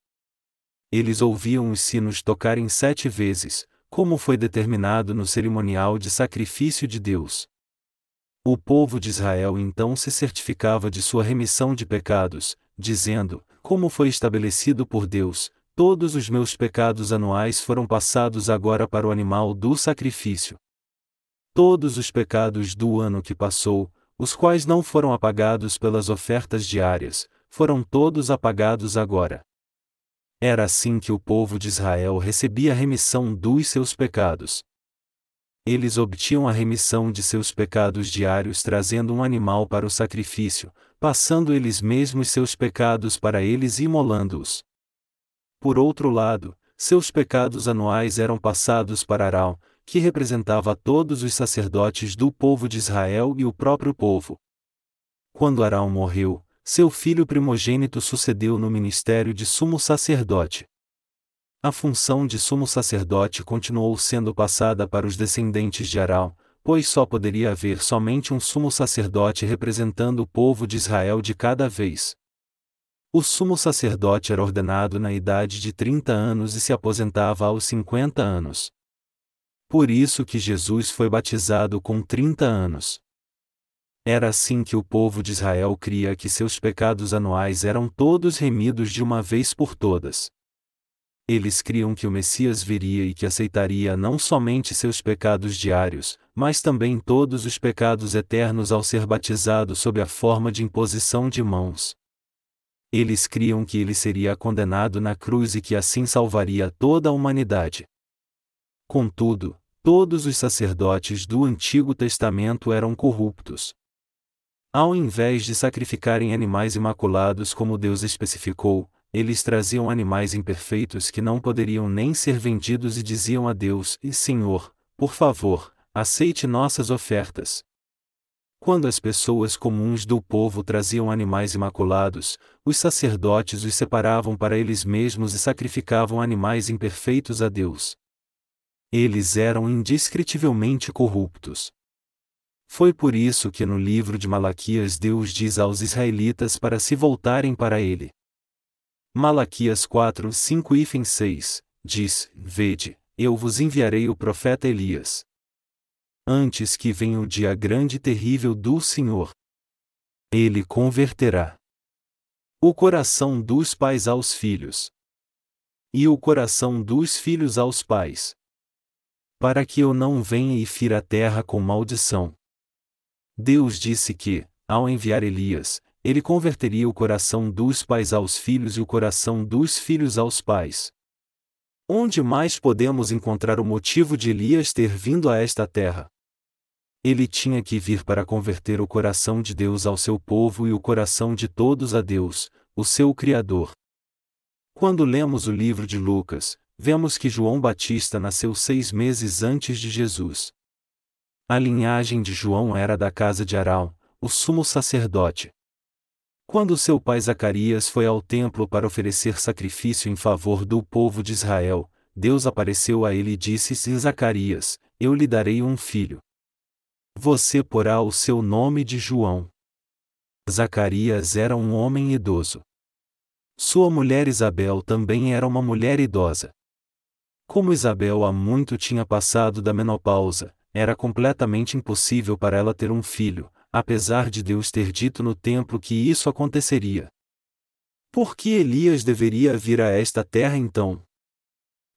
Eles ouviam os sinos tocarem sete vezes, como foi determinado no cerimonial de sacrifício de Deus. O povo de Israel então se certificava de sua remissão de pecados, dizendo: Como foi estabelecido por Deus, Todos os meus pecados anuais foram passados agora para o animal do sacrifício. Todos os pecados do ano que passou, os quais não foram apagados pelas ofertas diárias, foram todos apagados agora. Era assim que o povo de Israel recebia a remissão dos seus pecados. Eles obtinham a remissão de seus pecados diários trazendo um animal para o sacrifício, passando eles mesmos seus pecados para eles e imolando-os. Por outro lado, seus pecados anuais eram passados para Arão, que representava todos os sacerdotes do povo de Israel e o próprio povo. Quando Arão morreu, seu filho primogênito sucedeu no ministério de sumo sacerdote. A função de sumo sacerdote continuou sendo passada para os descendentes de Arão, pois só poderia haver somente um sumo sacerdote representando o povo de Israel de cada vez. O sumo sacerdote era ordenado na idade de 30 anos e se aposentava aos 50 anos. Por isso que Jesus foi batizado com 30 anos. Era assim que o povo de Israel cria que seus pecados anuais eram todos remidos de uma vez por todas. Eles criam que o Messias viria e que aceitaria não somente seus pecados diários, mas também todos os pecados eternos ao ser batizado sob a forma de imposição de mãos. Eles criam que ele seria condenado na cruz e que assim salvaria toda a humanidade. Contudo, todos os sacerdotes do Antigo Testamento eram corruptos. Ao invés de sacrificarem animais imaculados como Deus especificou, eles traziam animais imperfeitos que não poderiam nem ser vendidos e diziam a Deus: Senhor, por favor, aceite nossas ofertas. Quando as pessoas comuns do povo traziam animais imaculados, os sacerdotes os separavam para eles mesmos e sacrificavam animais imperfeitos a Deus. Eles eram indescritivelmente corruptos. Foi por isso que no livro de Malaquias Deus diz aos israelitas para se voltarem para ele. Malaquias 4, 5 e 6 diz: Vede, eu vos enviarei o profeta Elias antes que venha o dia grande e terrível do Senhor. Ele converterá o coração dos pais aos filhos e o coração dos filhos aos pais, para que eu não venha e fira a terra com maldição. Deus disse que, ao enviar Elias, ele converteria o coração dos pais aos filhos e o coração dos filhos aos pais. Onde mais podemos encontrar o motivo de Elias ter vindo a esta terra? Ele tinha que vir para converter o coração de Deus ao seu povo e o coração de todos a Deus, o seu Criador. Quando lemos o livro de Lucas, vemos que João Batista nasceu seis meses antes de Jesus. A linhagem de João era da casa de Arão, o sumo sacerdote. Quando seu pai Zacarias foi ao templo para oferecer sacrifício em favor do povo de Israel, Deus apareceu a ele e disse: Zacarias, eu lhe darei um filho. Você porá o seu nome de João. Zacarias era um homem idoso. Sua mulher Isabel também era uma mulher idosa. Como Isabel há muito tinha passado da menopausa, era completamente impossível para ela ter um filho, apesar de Deus ter dito no templo que isso aconteceria. Por que Elias deveria vir a esta terra então?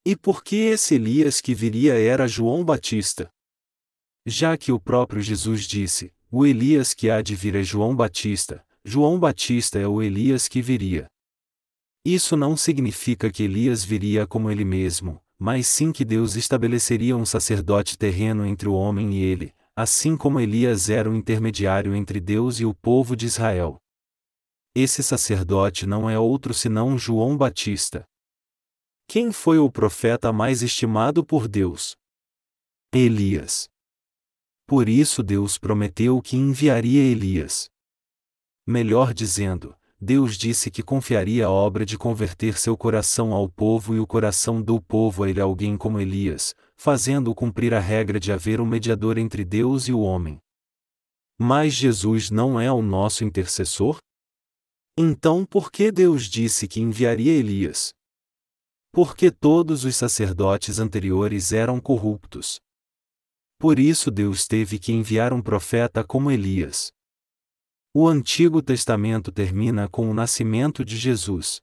E por que esse Elias que viria era João Batista? Já que o próprio Jesus disse: O Elias que há de vir é João Batista, João Batista é o Elias que viria. Isso não significa que Elias viria como ele mesmo, mas sim que Deus estabeleceria um sacerdote terreno entre o homem e ele, assim como Elias era o intermediário entre Deus e o povo de Israel. Esse sacerdote não é outro senão João Batista. Quem foi o profeta mais estimado por Deus? Elias. Por isso Deus prometeu que enviaria Elias. Melhor dizendo, Deus disse que confiaria a obra de converter seu coração ao povo e o coração do povo a ele alguém como Elias, fazendo cumprir a regra de haver um mediador entre Deus e o homem. Mas Jesus não é o nosso intercessor? Então por que Deus disse que enviaria Elias? Porque todos os sacerdotes anteriores eram corruptos. Por isso Deus teve que enviar um profeta como Elias. O Antigo Testamento termina com o nascimento de Jesus.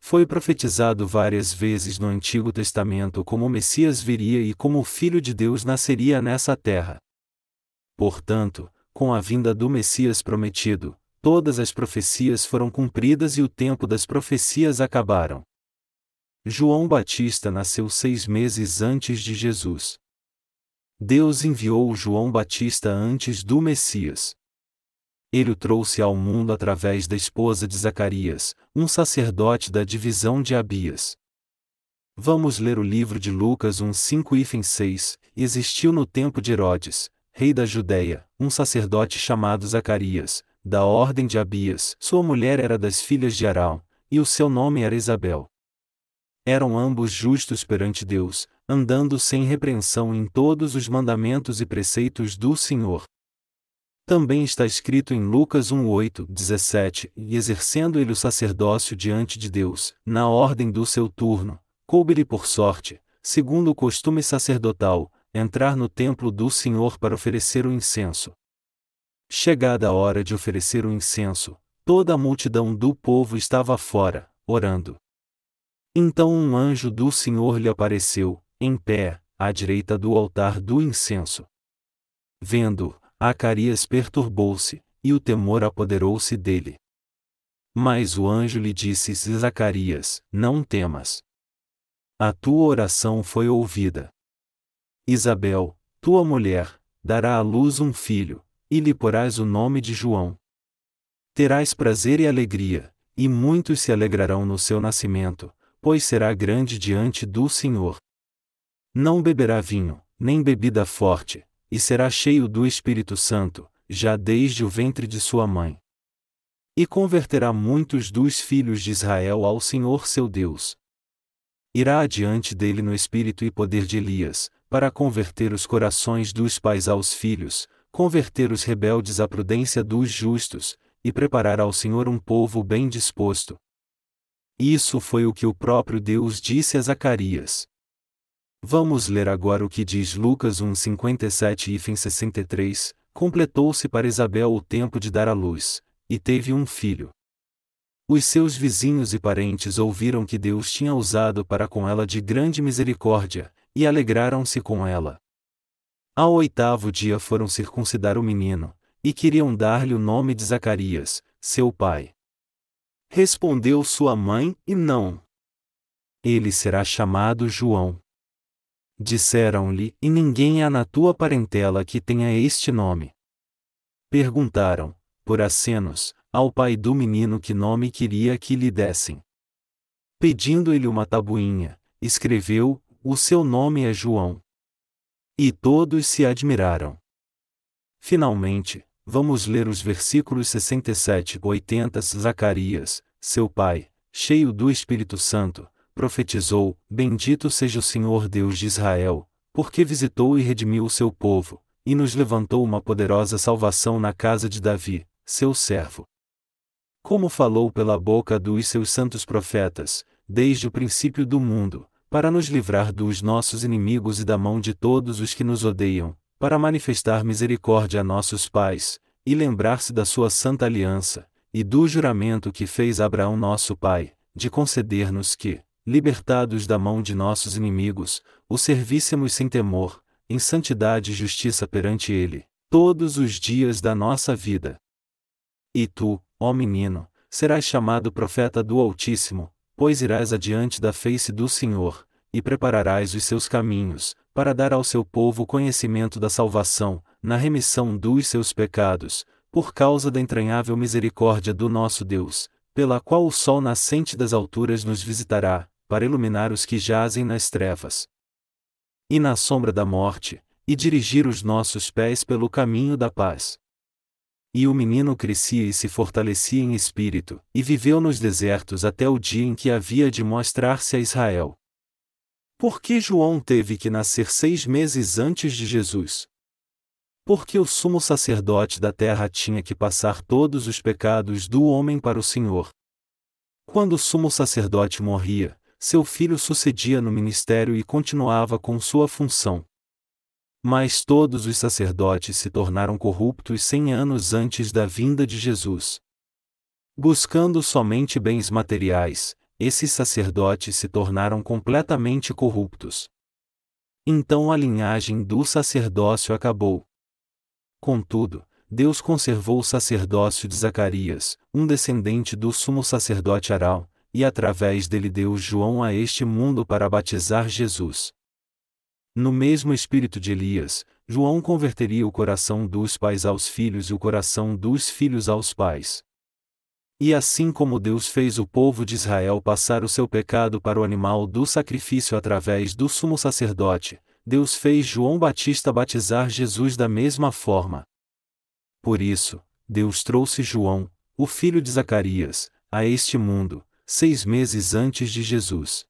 Foi profetizado várias vezes no Antigo Testamento como o Messias viria e como o Filho de Deus nasceria nessa terra. Portanto, com a vinda do Messias prometido, todas as profecias foram cumpridas e o tempo das profecias acabaram. João Batista nasceu seis meses antes de Jesus. Deus enviou João Batista antes do Messias ele o trouxe ao mundo através da esposa de Zacarias, um sacerdote da divisão de Abias. Vamos ler o livro de Lucas 1 5 e 6. Existiu no tempo de Herodes, rei da Judéia, um sacerdote chamado Zacarias, da ordem de Abias. Sua mulher era das filhas de Arão, e o seu nome era Isabel. Eram ambos justos perante Deus, andando sem repreensão em todos os mandamentos e preceitos do Senhor. Também está escrito em Lucas 1:8, 17, e exercendo ele o sacerdócio diante de Deus, na ordem do seu turno, coube-lhe por sorte, segundo o costume sacerdotal, entrar no templo do Senhor para oferecer o incenso. Chegada a hora de oferecer o incenso, toda a multidão do povo estava fora, orando. Então um anjo do Senhor lhe apareceu, em pé, à direita do altar do incenso. Vendo, Acarias perturbou-se, e o temor apoderou-se dele. Mas o anjo lhe disse: Zacarias, não temas. A tua oração foi ouvida. Isabel, tua mulher, dará à luz um filho, e lhe porás o nome de João. Terás prazer e alegria, e muitos se alegrarão no seu nascimento, pois será grande diante do Senhor. Não beberá vinho, nem bebida forte, e será cheio do Espírito Santo, já desde o ventre de sua mãe. E converterá muitos dos filhos de Israel ao Senhor seu Deus. Irá adiante dele no espírito e poder de Elias, para converter os corações dos pais aos filhos, converter os rebeldes à prudência dos justos, e preparar ao Senhor um povo bem disposto. Isso foi o que o próprio Deus disse a Zacarias. Vamos ler agora o que diz Lucas 1, 57 e 63. Completou-se para Isabel o tempo de dar à luz, e teve um filho. Os seus vizinhos e parentes ouviram que Deus tinha usado para com ela de grande misericórdia, e alegraram-se com ela. Ao oitavo dia foram circuncidar o menino, e queriam dar-lhe o nome de Zacarias, seu pai. Respondeu sua mãe, e não. Ele será chamado João. Disseram-lhe: E ninguém há na tua parentela que tenha este nome. Perguntaram, por acenos, ao pai do menino que nome queria que lhe dessem. Pedindo-lhe uma tabuinha, escreveu: O seu nome é João. E todos se admiraram. Finalmente, vamos ler os versículos 67 e 80. Zacarias, seu pai, cheio do Espírito Santo, profetizou: Bendito seja o Senhor Deus de Israel, porque visitou e redimiu o seu povo, e nos levantou uma poderosa salvação na casa de Davi, seu servo. Como falou pela boca dos seus santos profetas, desde o princípio do mundo, para nos livrar dos nossos inimigos e da mão de todos os que nos odeiam, para manifestar misericórdia a nossos pais, e lembrar-se da sua santa aliança, e do juramento que fez Abraão nosso pai, de conceder-nos que, libertados da mão de nossos inimigos, o servíssemos sem temor, em santidade e justiça perante Ele, todos os dias da nossa vida. E tu, ó menino, serás chamado profeta do Altíssimo, pois irás adiante da face do Senhor, e prepararás os seus caminhos, para dar ao seu povo conhecimento da salvação, na remissão dos seus pecados, por causa da entranhável misericórdia do nosso Deus, pela qual o sol nascente das alturas nos visitará, para iluminar os que jazem nas trevas. E na sombra da morte, e dirigir os nossos pés pelo caminho da paz. E o menino crescia e se fortalecia em espírito, e viveu nos desertos até o dia em que havia de mostrar-se a Israel. Por que João teve que nascer seis meses antes de Jesus? Porque o sumo sacerdote da terra tinha que passar todos os pecados do homem para o Senhor. Quando o sumo sacerdote morria, seu filho sucedia no ministério e continuava com sua função. Mas todos os sacerdotes se tornaram corruptos cem anos antes da vinda de Jesus. Buscando somente bens materiais, esses sacerdotes se tornaram completamente corruptos. Então a linhagem do sacerdócio acabou. Contudo, Deus conservou o sacerdócio de Zacarias, um descendente do sumo sacerdote Arão, e através dele deu João a este mundo para batizar Jesus. No mesmo espírito de Elias, João converteria o coração dos pais aos filhos e o coração dos filhos aos pais. E assim como Deus fez o povo de Israel passar o seu pecado para o animal do sacrifício através do sumo sacerdote, Deus fez João Batista batizar Jesus da mesma forma. Por isso, Deus trouxe João, o filho de Zacarias, a este mundo, seis meses antes de Jesus.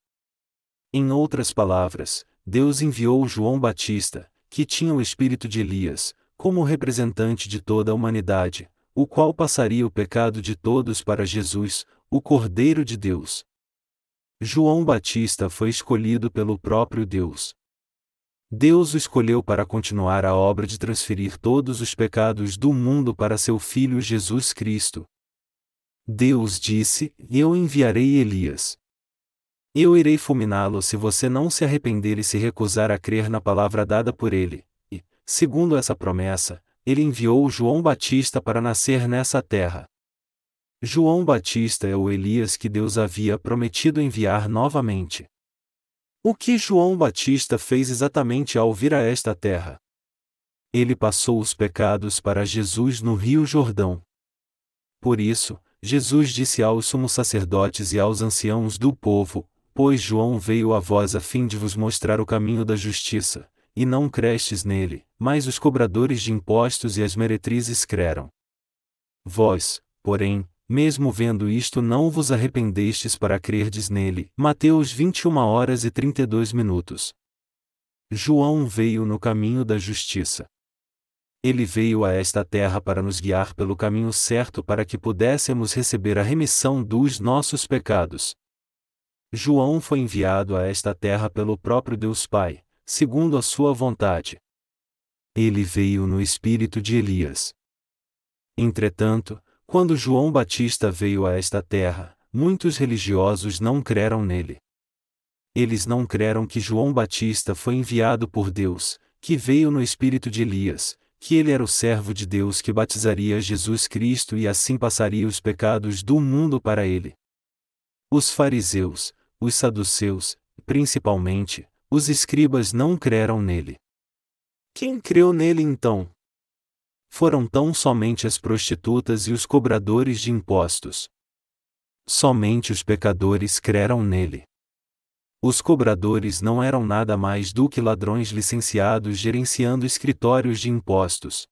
Em outras palavras, Deus enviou João Batista, que tinha o espírito de Elias, como representante de toda a humanidade, o qual passaria o pecado de todos para Jesus, o Cordeiro de Deus. João Batista foi escolhido pelo próprio Deus. Deus o escolheu para continuar a obra de transferir todos os pecados do mundo para seu Filho Jesus Cristo, Deus disse: Eu enviarei Elias. Eu irei fulminá-lo se você não se arrepender e se recusar a crer na palavra dada por ele. E, segundo essa promessa, ele enviou João Batista para nascer nessa terra. João Batista é o Elias que Deus havia prometido enviar novamente. O que João Batista fez exatamente ao vir a esta terra? Ele passou os pecados para Jesus no Rio Jordão. Por isso, Jesus disse aos sumos sacerdotes e aos anciãos do povo: Pois João veio a vós a fim de vos mostrar o caminho da justiça, e não crestes nele, mas os cobradores de impostos e as meretrizes creram. Vós, porém, mesmo vendo isto não vos arrependestes para crerdes nele. Mateus 21 horas e 32 minutos. João veio no caminho da justiça. Ele veio a esta terra para nos guiar pelo caminho certo para que pudéssemos receber a remissão dos nossos pecados. João foi enviado a esta terra pelo próprio Deus Pai, segundo a sua vontade. Ele veio no espírito de Elias. Entretanto, quando João Batista veio a esta terra, muitos religiosos não creram nele. Eles não creram que João Batista foi enviado por Deus, que veio no espírito de Elias, que ele era o servo de Deus que batizaria Jesus Cristo e assim passaria os pecados do mundo para ele. Os fariseus, os saduceus, principalmente, os escribas não creram nele. Quem creu nele então? Foram tão somente as prostitutas e os cobradores de impostos. Somente os pecadores creram nele. Os cobradores não eram nada mais do que ladrões licenciados gerenciando escritórios de impostos.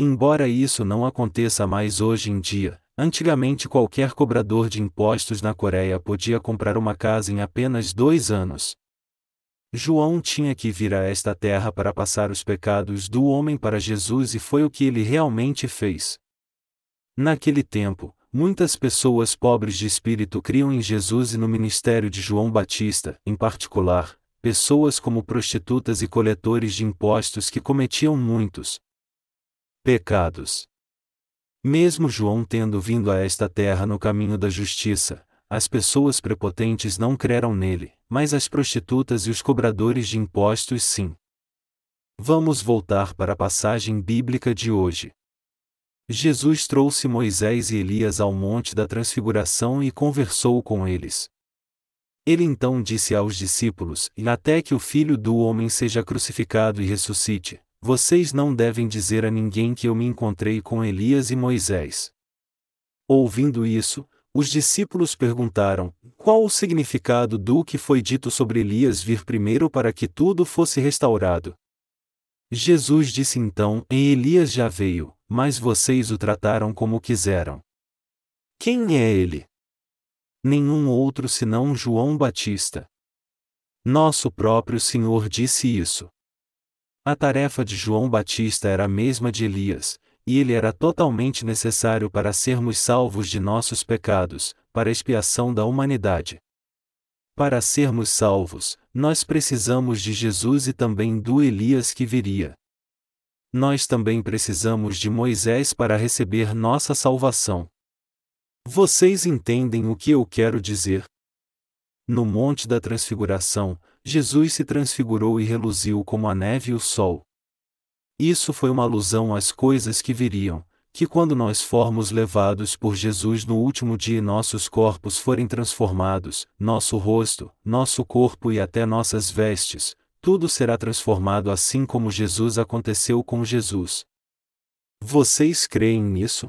Embora isso não aconteça mais hoje em dia, antigamente qualquer cobrador de impostos na Coreia podia comprar uma casa em apenas dois anos. João tinha que vir a esta terra para passar os pecados do homem para Jesus e foi o que ele realmente fez. Naquele tempo, muitas pessoas pobres de espírito criam em Jesus e no ministério de João Batista, em particular, pessoas como prostitutas e coletores de impostos que cometiam muitos, pecados. Mesmo João tendo vindo a esta terra no caminho da justiça, as pessoas prepotentes não creram nele, mas as prostitutas e os cobradores de impostos sim. Vamos voltar para a passagem bíblica de hoje. Jesus trouxe Moisés e Elias ao Monte da Transfiguração e conversou com eles. Ele então disse aos discípulos: Até que o filho do homem seja crucificado e ressuscite, vocês não devem dizer a ninguém que eu me encontrei com Elias e Moisés. Ouvindo isso, os discípulos perguntaram: Qual o significado do que foi dito sobre Elias vir primeiro para que tudo fosse restaurado? Jesus disse então: Em Elias já veio, mas vocês o trataram como quiseram. Quem é ele? Nenhum outro senão João Batista. Nosso próprio Senhor disse isso. A tarefa de João Batista era a mesma de Elias, e ele era totalmente necessário para sermos salvos de nossos pecados, para a expiação da humanidade. Para sermos salvos, nós precisamos de Jesus e também do Elias que viria. Nós também precisamos de Moisés para receber nossa salvação. Vocês entendem o que eu quero dizer? No Monte da Transfiguração, Jesus se transfigurou e reluziu como a neve e o sol. Isso foi uma alusão às coisas que viriam, que quando nós formos levados por Jesus no último dia e nossos corpos forem transformados, nosso rosto, nosso corpo e até nossas vestes, tudo será transformado assim como Jesus aconteceu com Jesus. Vocês creem nisso?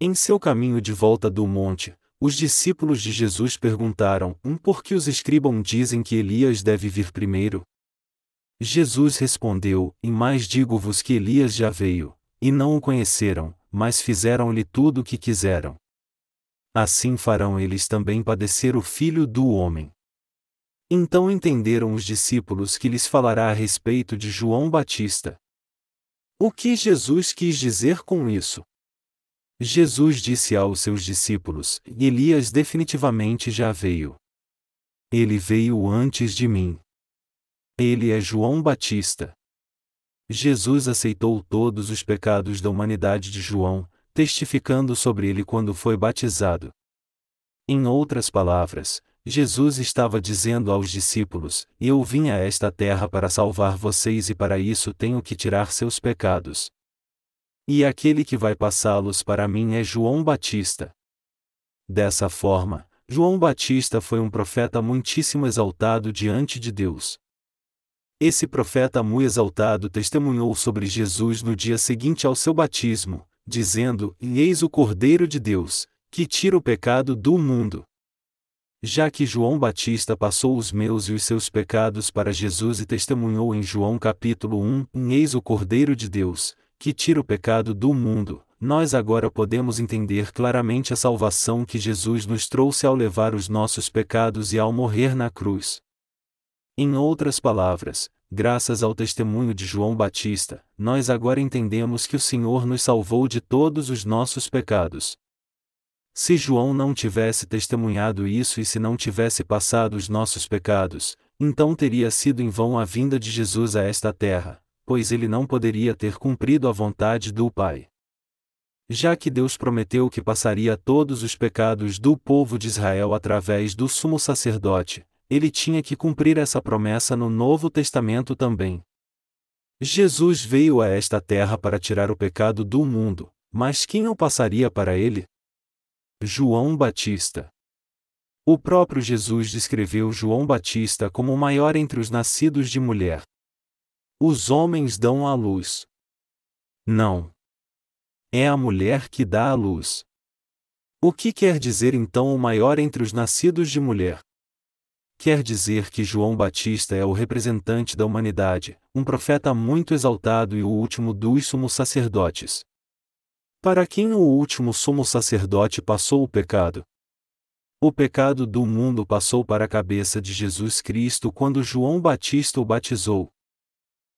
Em seu caminho de volta do monte, os discípulos de Jesus perguntaram: um por que os escribam dizem que Elias deve vir primeiro? Jesus respondeu: Em mais digo-vos que Elias já veio, e não o conheceram, mas fizeram-lhe tudo o que quiseram. Assim farão eles também padecer o filho do homem. Então entenderam os discípulos que lhes falará a respeito de João Batista. O que Jesus quis dizer com isso? Jesus disse aos seus discípulos: Elias definitivamente já veio. Ele veio antes de mim. Ele é João Batista. Jesus aceitou todos os pecados da humanidade de João, testificando sobre ele quando foi batizado. Em outras palavras, Jesus estava dizendo aos discípulos: Eu vim a esta terra para salvar vocês e para isso tenho que tirar seus pecados. E aquele que vai passá-los para mim é João Batista. Dessa forma, João Batista foi um profeta muitíssimo exaltado diante de Deus. Esse profeta muito exaltado testemunhou sobre Jesus no dia seguinte ao seu batismo, dizendo: Eis o Cordeiro de Deus, que tira o pecado do mundo. Já que João Batista passou os meus e os seus pecados para Jesus e testemunhou em João capítulo 1, Eis o Cordeiro de Deus, que tira o pecado do mundo, nós agora podemos entender claramente a salvação que Jesus nos trouxe ao levar os nossos pecados e ao morrer na cruz. Em outras palavras, graças ao testemunho de João Batista, nós agora entendemos que o Senhor nos salvou de todos os nossos pecados. Se João não tivesse testemunhado isso e se não tivesse passado os nossos pecados, então teria sido em vão a vinda de Jesus a esta terra, pois ele não poderia ter cumprido a vontade do Pai. Já que Deus prometeu que passaria todos os pecados do povo de Israel através do sumo sacerdote, ele tinha que cumprir essa promessa no Novo Testamento também. Jesus veio a esta terra para tirar o pecado do mundo, mas quem o passaria para ele? João Batista. O próprio Jesus descreveu João Batista como o maior entre os nascidos de mulher. Os homens dão a luz. Não. É a mulher que dá a luz. O que quer dizer então o maior entre os nascidos de mulher? quer dizer que João Batista é o representante da humanidade, um profeta muito exaltado e o último dos sumos sacerdotes. Para quem o último sumo sacerdote passou o pecado? O pecado do mundo passou para a cabeça de Jesus Cristo quando João Batista o batizou.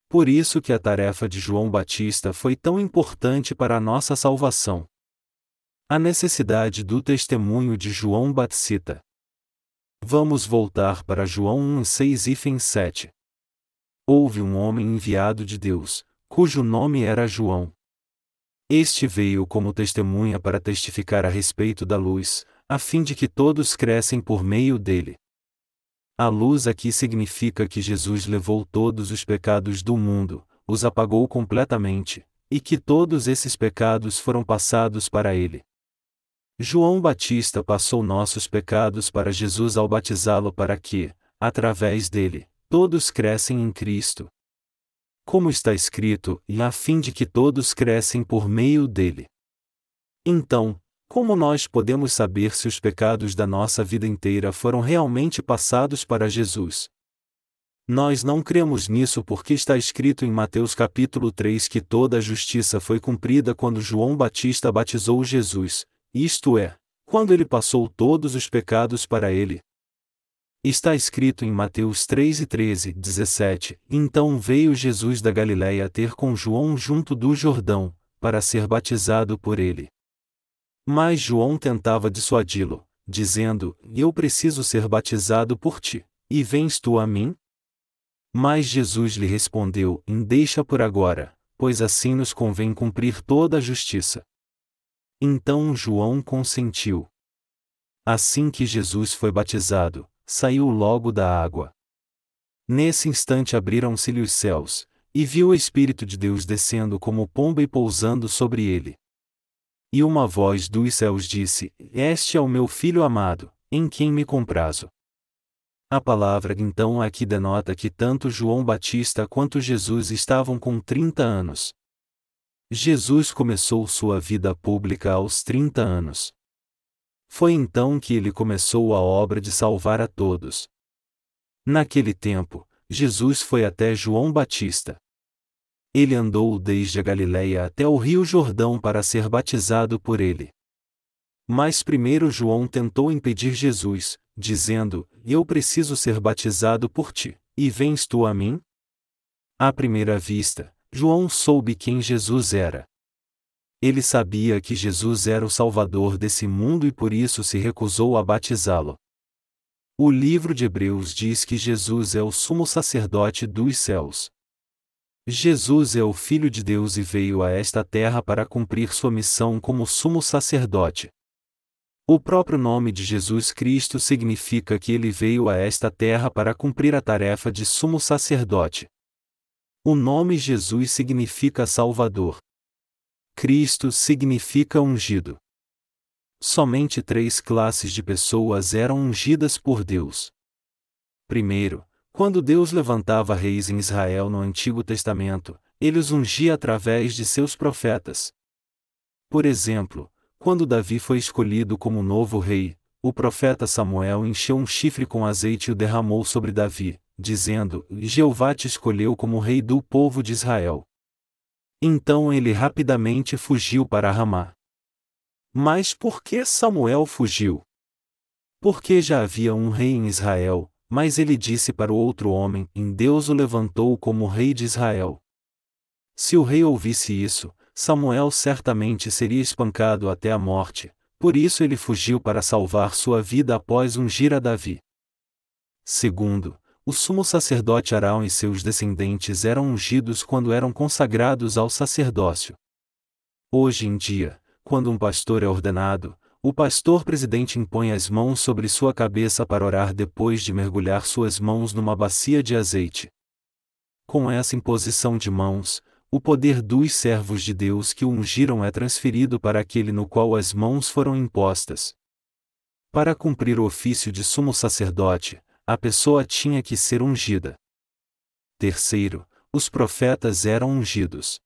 Por isso que a tarefa de João Batista foi tão importante para a nossa salvação. A necessidade do testemunho de João Batista. Vamos voltar para João 1, 6 e 7. Houve um homem enviado de Deus, cujo nome era João. Este veio como testemunha para testificar a respeito da luz, a fim de que todos crescem por meio dele. A luz aqui significa que Jesus levou todos os pecados do mundo, os apagou completamente, e que todos esses pecados foram passados para ele. João Batista passou nossos pecados para Jesus ao batizá-lo para que, através dele, todos crescem em Cristo. Como está escrito, e a fim de que todos crescem por meio dele. Então, como nós podemos saber se os pecados da nossa vida inteira foram realmente passados para Jesus? Nós não cremos nisso porque está escrito em Mateus capítulo 3 que toda a justiça foi cumprida quando João Batista batizou Jesus, isto é, quando ele passou todos os pecados para ele. Está escrito em Mateus 3 e 13, 17: Então veio Jesus da Galiléia ter com João junto do Jordão, para ser batizado por ele. Mas João tentava dissuadi-lo, dizendo: Eu preciso ser batizado por ti, e vens tu a mim? Mas Jesus lhe respondeu: Deixa por agora, pois assim nos convém cumprir toda a justiça. Então João consentiu. Assim que Jesus foi batizado, saiu logo da água. Nesse instante abriram-se-lhe os céus, e viu o Espírito de Deus descendo como pomba e pousando sobre ele. E uma voz dos céus disse: Este é o meu filho amado, em quem me comprazo. A palavra então aqui denota que tanto João Batista quanto Jesus estavam com 30 anos. Jesus começou sua vida pública aos 30 anos. Foi então que ele começou a obra de salvar a todos. Naquele tempo, Jesus foi até João Batista. Ele andou desde a Galiléia até o rio Jordão para ser batizado por ele. Mas primeiro João tentou impedir Jesus, dizendo: Eu preciso ser batizado por ti, e vens tu a mim? À primeira vista, João soube quem Jesus era. Ele sabia que Jesus era o Salvador desse mundo e por isso se recusou a batizá-lo. O livro de Hebreus diz que Jesus é o sumo sacerdote dos céus. Jesus é o Filho de Deus e veio a esta terra para cumprir sua missão como sumo sacerdote. O próprio nome de Jesus Cristo significa que ele veio a esta terra para cumprir a tarefa de sumo sacerdote. O nome Jesus significa Salvador. Cristo significa ungido. Somente três classes de pessoas eram ungidas por Deus. Primeiro, quando Deus levantava reis em Israel no Antigo Testamento, ele os ungia através de seus profetas. Por exemplo, quando Davi foi escolhido como novo rei, o profeta Samuel encheu um chifre com azeite e o derramou sobre Davi, dizendo: Jeová te escolheu como rei do povo de Israel. Então ele rapidamente fugiu para Ramá. Mas por que Samuel fugiu? Porque já havia um rei em Israel, mas ele disse para o outro homem: Em Deus o levantou como rei de Israel. Se o rei ouvisse isso, Samuel certamente seria espancado até a morte, por isso ele fugiu para salvar sua vida após ungir a Davi. Segundo, o sumo sacerdote Arão e seus descendentes eram ungidos quando eram consagrados ao sacerdócio. Hoje em dia, quando um pastor é ordenado, o pastor presidente impõe as mãos sobre sua cabeça para orar depois de mergulhar suas mãos numa bacia de azeite. Com essa imposição de mãos, o poder dos servos de Deus que o ungiram é transferido para aquele no qual as mãos foram impostas. Para cumprir o ofício de sumo sacerdote, a pessoa tinha que ser ungida. Terceiro, os profetas eram ungidos.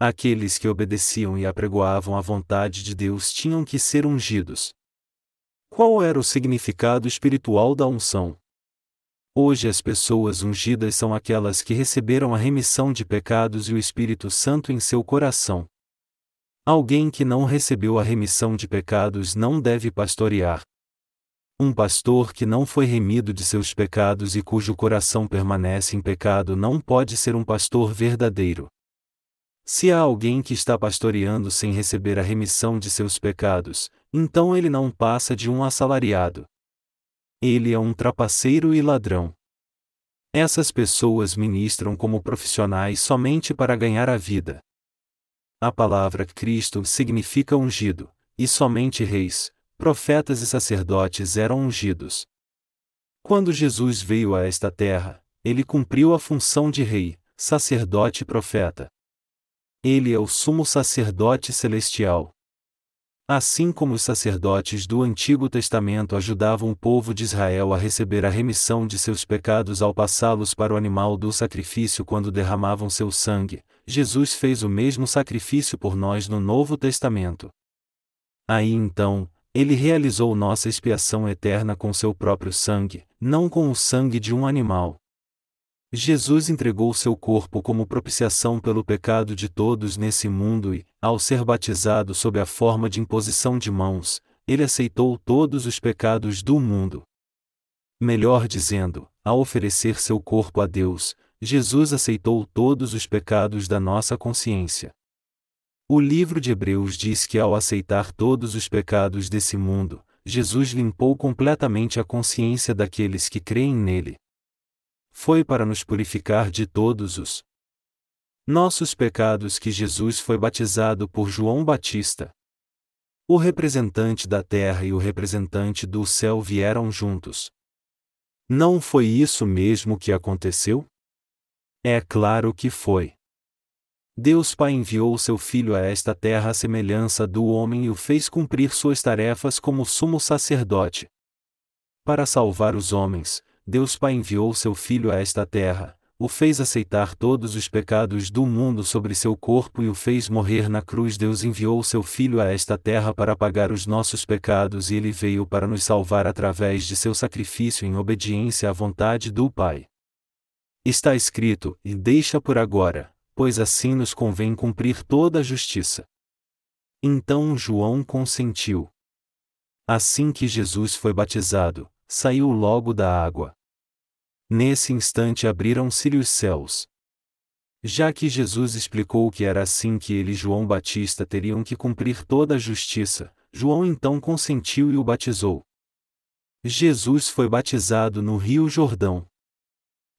Aqueles que obedeciam e apregoavam a vontade de Deus tinham que ser ungidos. Qual era o significado espiritual da unção? Hoje as pessoas ungidas são aquelas que receberam a remissão de pecados e o Espírito Santo em seu coração. Alguém que não recebeu a remissão de pecados não deve pastorear. Um pastor que não foi remido de seus pecados e cujo coração permanece em pecado não pode ser um pastor verdadeiro. Se há alguém que está pastoreando sem receber a remissão de seus pecados, então ele não passa de um assalariado. Ele é um trapaceiro e ladrão. Essas pessoas ministram como profissionais somente para ganhar a vida. A palavra Cristo significa ungido, e somente reis, profetas e sacerdotes eram ungidos. Quando Jesus veio a esta terra, ele cumpriu a função de rei, sacerdote e profeta. Ele é o sumo sacerdote celestial. Assim como os sacerdotes do Antigo Testamento ajudavam o povo de Israel a receber a remissão de seus pecados ao passá-los para o animal do sacrifício quando derramavam seu sangue, Jesus fez o mesmo sacrifício por nós no Novo Testamento. Aí então, ele realizou nossa expiação eterna com seu próprio sangue, não com o sangue de um animal. Jesus entregou seu corpo como propiciação pelo pecado de todos nesse mundo e, ao ser batizado sob a forma de imposição de mãos, ele aceitou todos os pecados do mundo. Melhor dizendo, ao oferecer seu corpo a Deus, Jesus aceitou todos os pecados da nossa consciência. O livro de Hebreus diz que ao aceitar todos os pecados desse mundo, Jesus limpou completamente a consciência daqueles que creem nele foi para nos purificar de todos os nossos pecados que Jesus foi batizado por João Batista. O representante da terra e o representante do céu vieram juntos. Não foi isso mesmo que aconteceu? É claro que foi. Deus Pai enviou seu Filho a esta terra à semelhança do homem e o fez cumprir suas tarefas como sumo sacerdote. Para salvar os homens, Deus Pai enviou seu Filho a esta terra, o fez aceitar todos os pecados do mundo sobre seu corpo e o fez morrer na cruz. Deus enviou seu Filho a esta terra para pagar os nossos pecados e ele veio para nos salvar através de seu sacrifício em obediência à vontade do Pai. Está escrito: E deixa por agora, pois assim nos convém cumprir toda a justiça. Então João consentiu. Assim que Jesus foi batizado, saiu logo da água. Nesse instante abriram-se-lhe os céus. Já que Jesus explicou que era assim que ele e João Batista teriam que cumprir toda a justiça, João então consentiu e o batizou. Jesus foi batizado no Rio Jordão.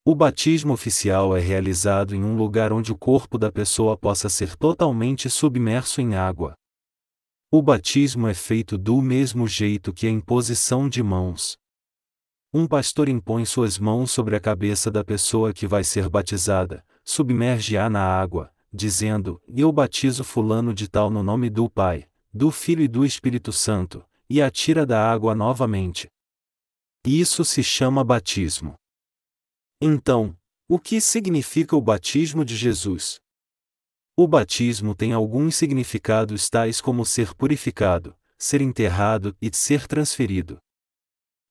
O batismo oficial é realizado em um lugar onde o corpo da pessoa possa ser totalmente submerso em água. O batismo é feito do mesmo jeito que a imposição de mãos. Um pastor impõe suas mãos sobre a cabeça da pessoa que vai ser batizada, submerge-a na água, dizendo: Eu batizo Fulano de Tal no nome do Pai, do Filho e do Espírito Santo, e a tira da água novamente. Isso se chama batismo. Então, o que significa o batismo de Jesus? O batismo tem alguns significados tais como ser purificado, ser enterrado e ser transferido.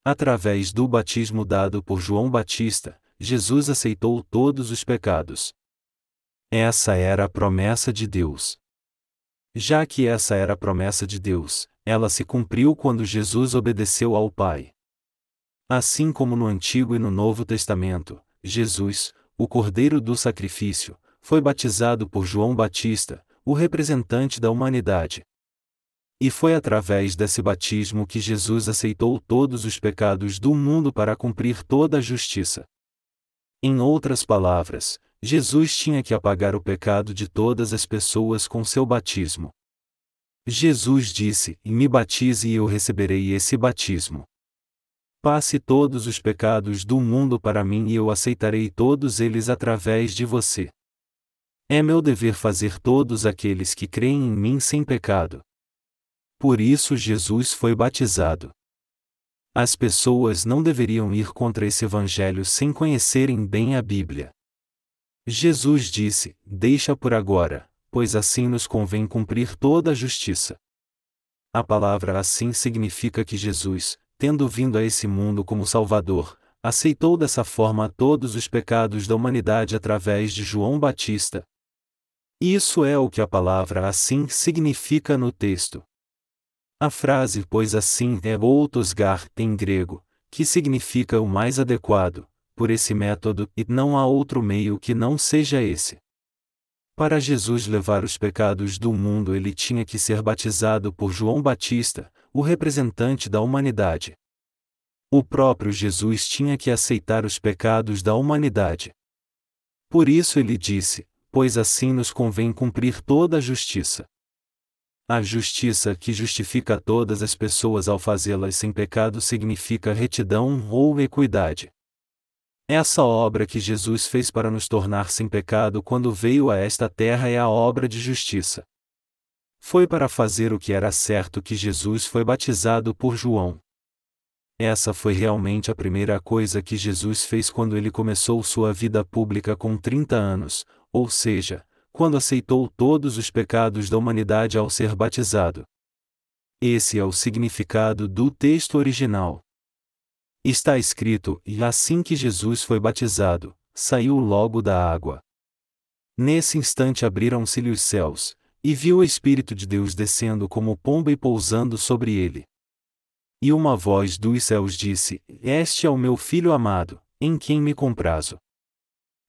Através do batismo dado por João Batista, Jesus aceitou todos os pecados. Essa era a promessa de Deus. Já que essa era a promessa de Deus, ela se cumpriu quando Jesus obedeceu ao Pai. Assim como no Antigo e no Novo Testamento, Jesus, o Cordeiro do Sacrifício, foi batizado por João Batista, o representante da humanidade. E foi através desse batismo que Jesus aceitou todos os pecados do mundo para cumprir toda a justiça. Em outras palavras, Jesus tinha que apagar o pecado de todas as pessoas com seu batismo. Jesus disse: Me batize e eu receberei esse batismo. Passe todos os pecados do mundo para mim e eu aceitarei todos eles através de você. É meu dever fazer todos aqueles que creem em mim sem pecado. Por isso Jesus foi batizado. As pessoas não deveriam ir contra esse evangelho sem conhecerem bem a Bíblia. Jesus disse: Deixa por agora, pois assim nos convém cumprir toda a justiça. A palavra assim significa que Jesus, tendo vindo a esse mundo como Salvador, aceitou dessa forma todos os pecados da humanidade através de João Batista. Isso é o que a palavra assim significa no texto. A frase pois assim é outosgar em grego, que significa o mais adequado, por esse método, e não há outro meio que não seja esse. Para Jesus levar os pecados do mundo, ele tinha que ser batizado por João Batista, o representante da humanidade. O próprio Jesus tinha que aceitar os pecados da humanidade. Por isso ele disse: Pois assim nos convém cumprir toda a justiça. A justiça que justifica todas as pessoas ao fazê-las sem pecado significa retidão ou equidade. Essa obra que Jesus fez para nos tornar sem pecado quando veio a esta terra é a obra de justiça. Foi para fazer o que era certo que Jesus foi batizado por João. Essa foi realmente a primeira coisa que Jesus fez quando ele começou sua vida pública com 30 anos, ou seja, quando aceitou todos os pecados da humanidade ao ser batizado. Esse é o significado do texto original. Está escrito: E assim que Jesus foi batizado, saiu logo da água. Nesse instante abriram-se-lhe os céus, e viu o Espírito de Deus descendo como pomba e pousando sobre ele. E uma voz dos céus disse: Este é o meu filho amado, em quem me comprazo.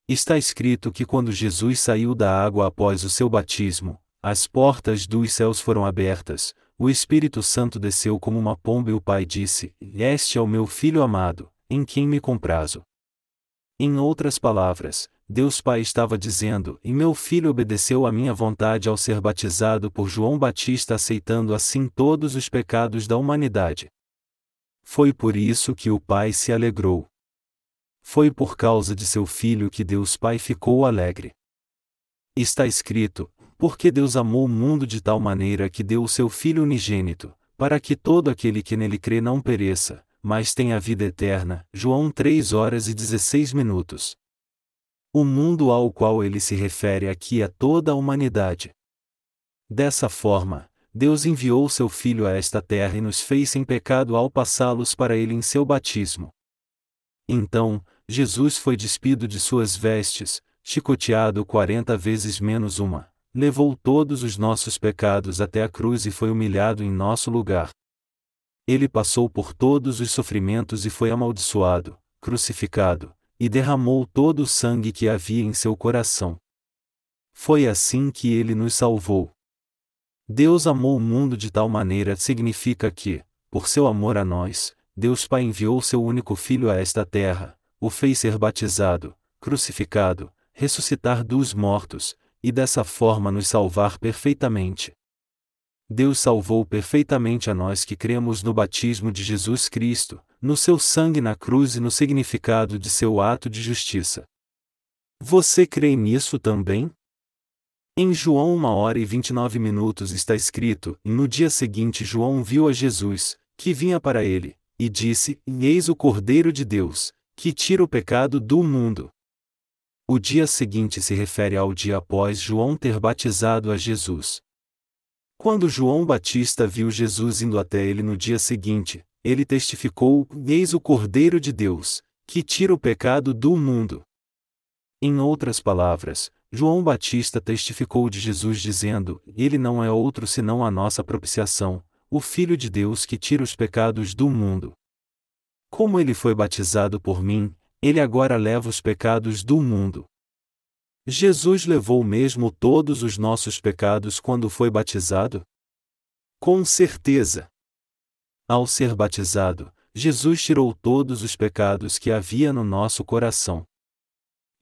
Está escrito que quando Jesus saiu da água após o seu batismo, as portas dos céus foram abertas, o Espírito Santo desceu como uma pomba e o Pai disse: Este é o meu filho amado, em quem me comprazo. Em outras palavras, Deus Pai estava dizendo: E meu filho obedeceu à minha vontade ao ser batizado por João Batista, aceitando assim todos os pecados da humanidade. Foi por isso que o pai se alegrou. Foi por causa de seu filho que Deus Pai ficou alegre. Está escrito: Porque Deus amou o mundo de tal maneira que deu o seu Filho unigênito, para que todo aquele que nele crê não pereça, mas tenha vida eterna. João 3 horas e 16 minutos. O mundo ao qual ele se refere aqui é toda a humanidade. Dessa forma, Deus enviou seu Filho a esta terra e nos fez sem pecado ao passá-los para ele em seu batismo. Então, Jesus foi despido de suas vestes, chicoteado quarenta vezes menos uma, levou todos os nossos pecados até a cruz e foi humilhado em nosso lugar. Ele passou por todos os sofrimentos e foi amaldiçoado, crucificado, e derramou todo o sangue que havia em seu coração. Foi assim que ele nos salvou. Deus amou o mundo de tal maneira significa que, por seu amor a nós, Deus Pai enviou seu único Filho a esta terra, o fez ser batizado, crucificado, ressuscitar dos mortos, e dessa forma nos salvar perfeitamente. Deus salvou perfeitamente a nós que cremos no batismo de Jesus Cristo, no seu sangue na cruz e no significado de seu ato de justiça. Você crê nisso também? Em João 1 hora e 29 minutos está escrito: No dia seguinte João viu a Jesus, que vinha para ele, e disse: Eis o Cordeiro de Deus, que tira o pecado do mundo. O dia seguinte se refere ao dia após João ter batizado a Jesus. Quando João Batista viu Jesus indo até ele no dia seguinte, ele testificou: Eis o Cordeiro de Deus, que tira o pecado do mundo. Em outras palavras, João Batista testificou de Jesus dizendo: Ele não é outro senão a nossa propiciação, o Filho de Deus que tira os pecados do mundo. Como ele foi batizado por mim, ele agora leva os pecados do mundo. Jesus levou mesmo todos os nossos pecados quando foi batizado? Com certeza. Ao ser batizado, Jesus tirou todos os pecados que havia no nosso coração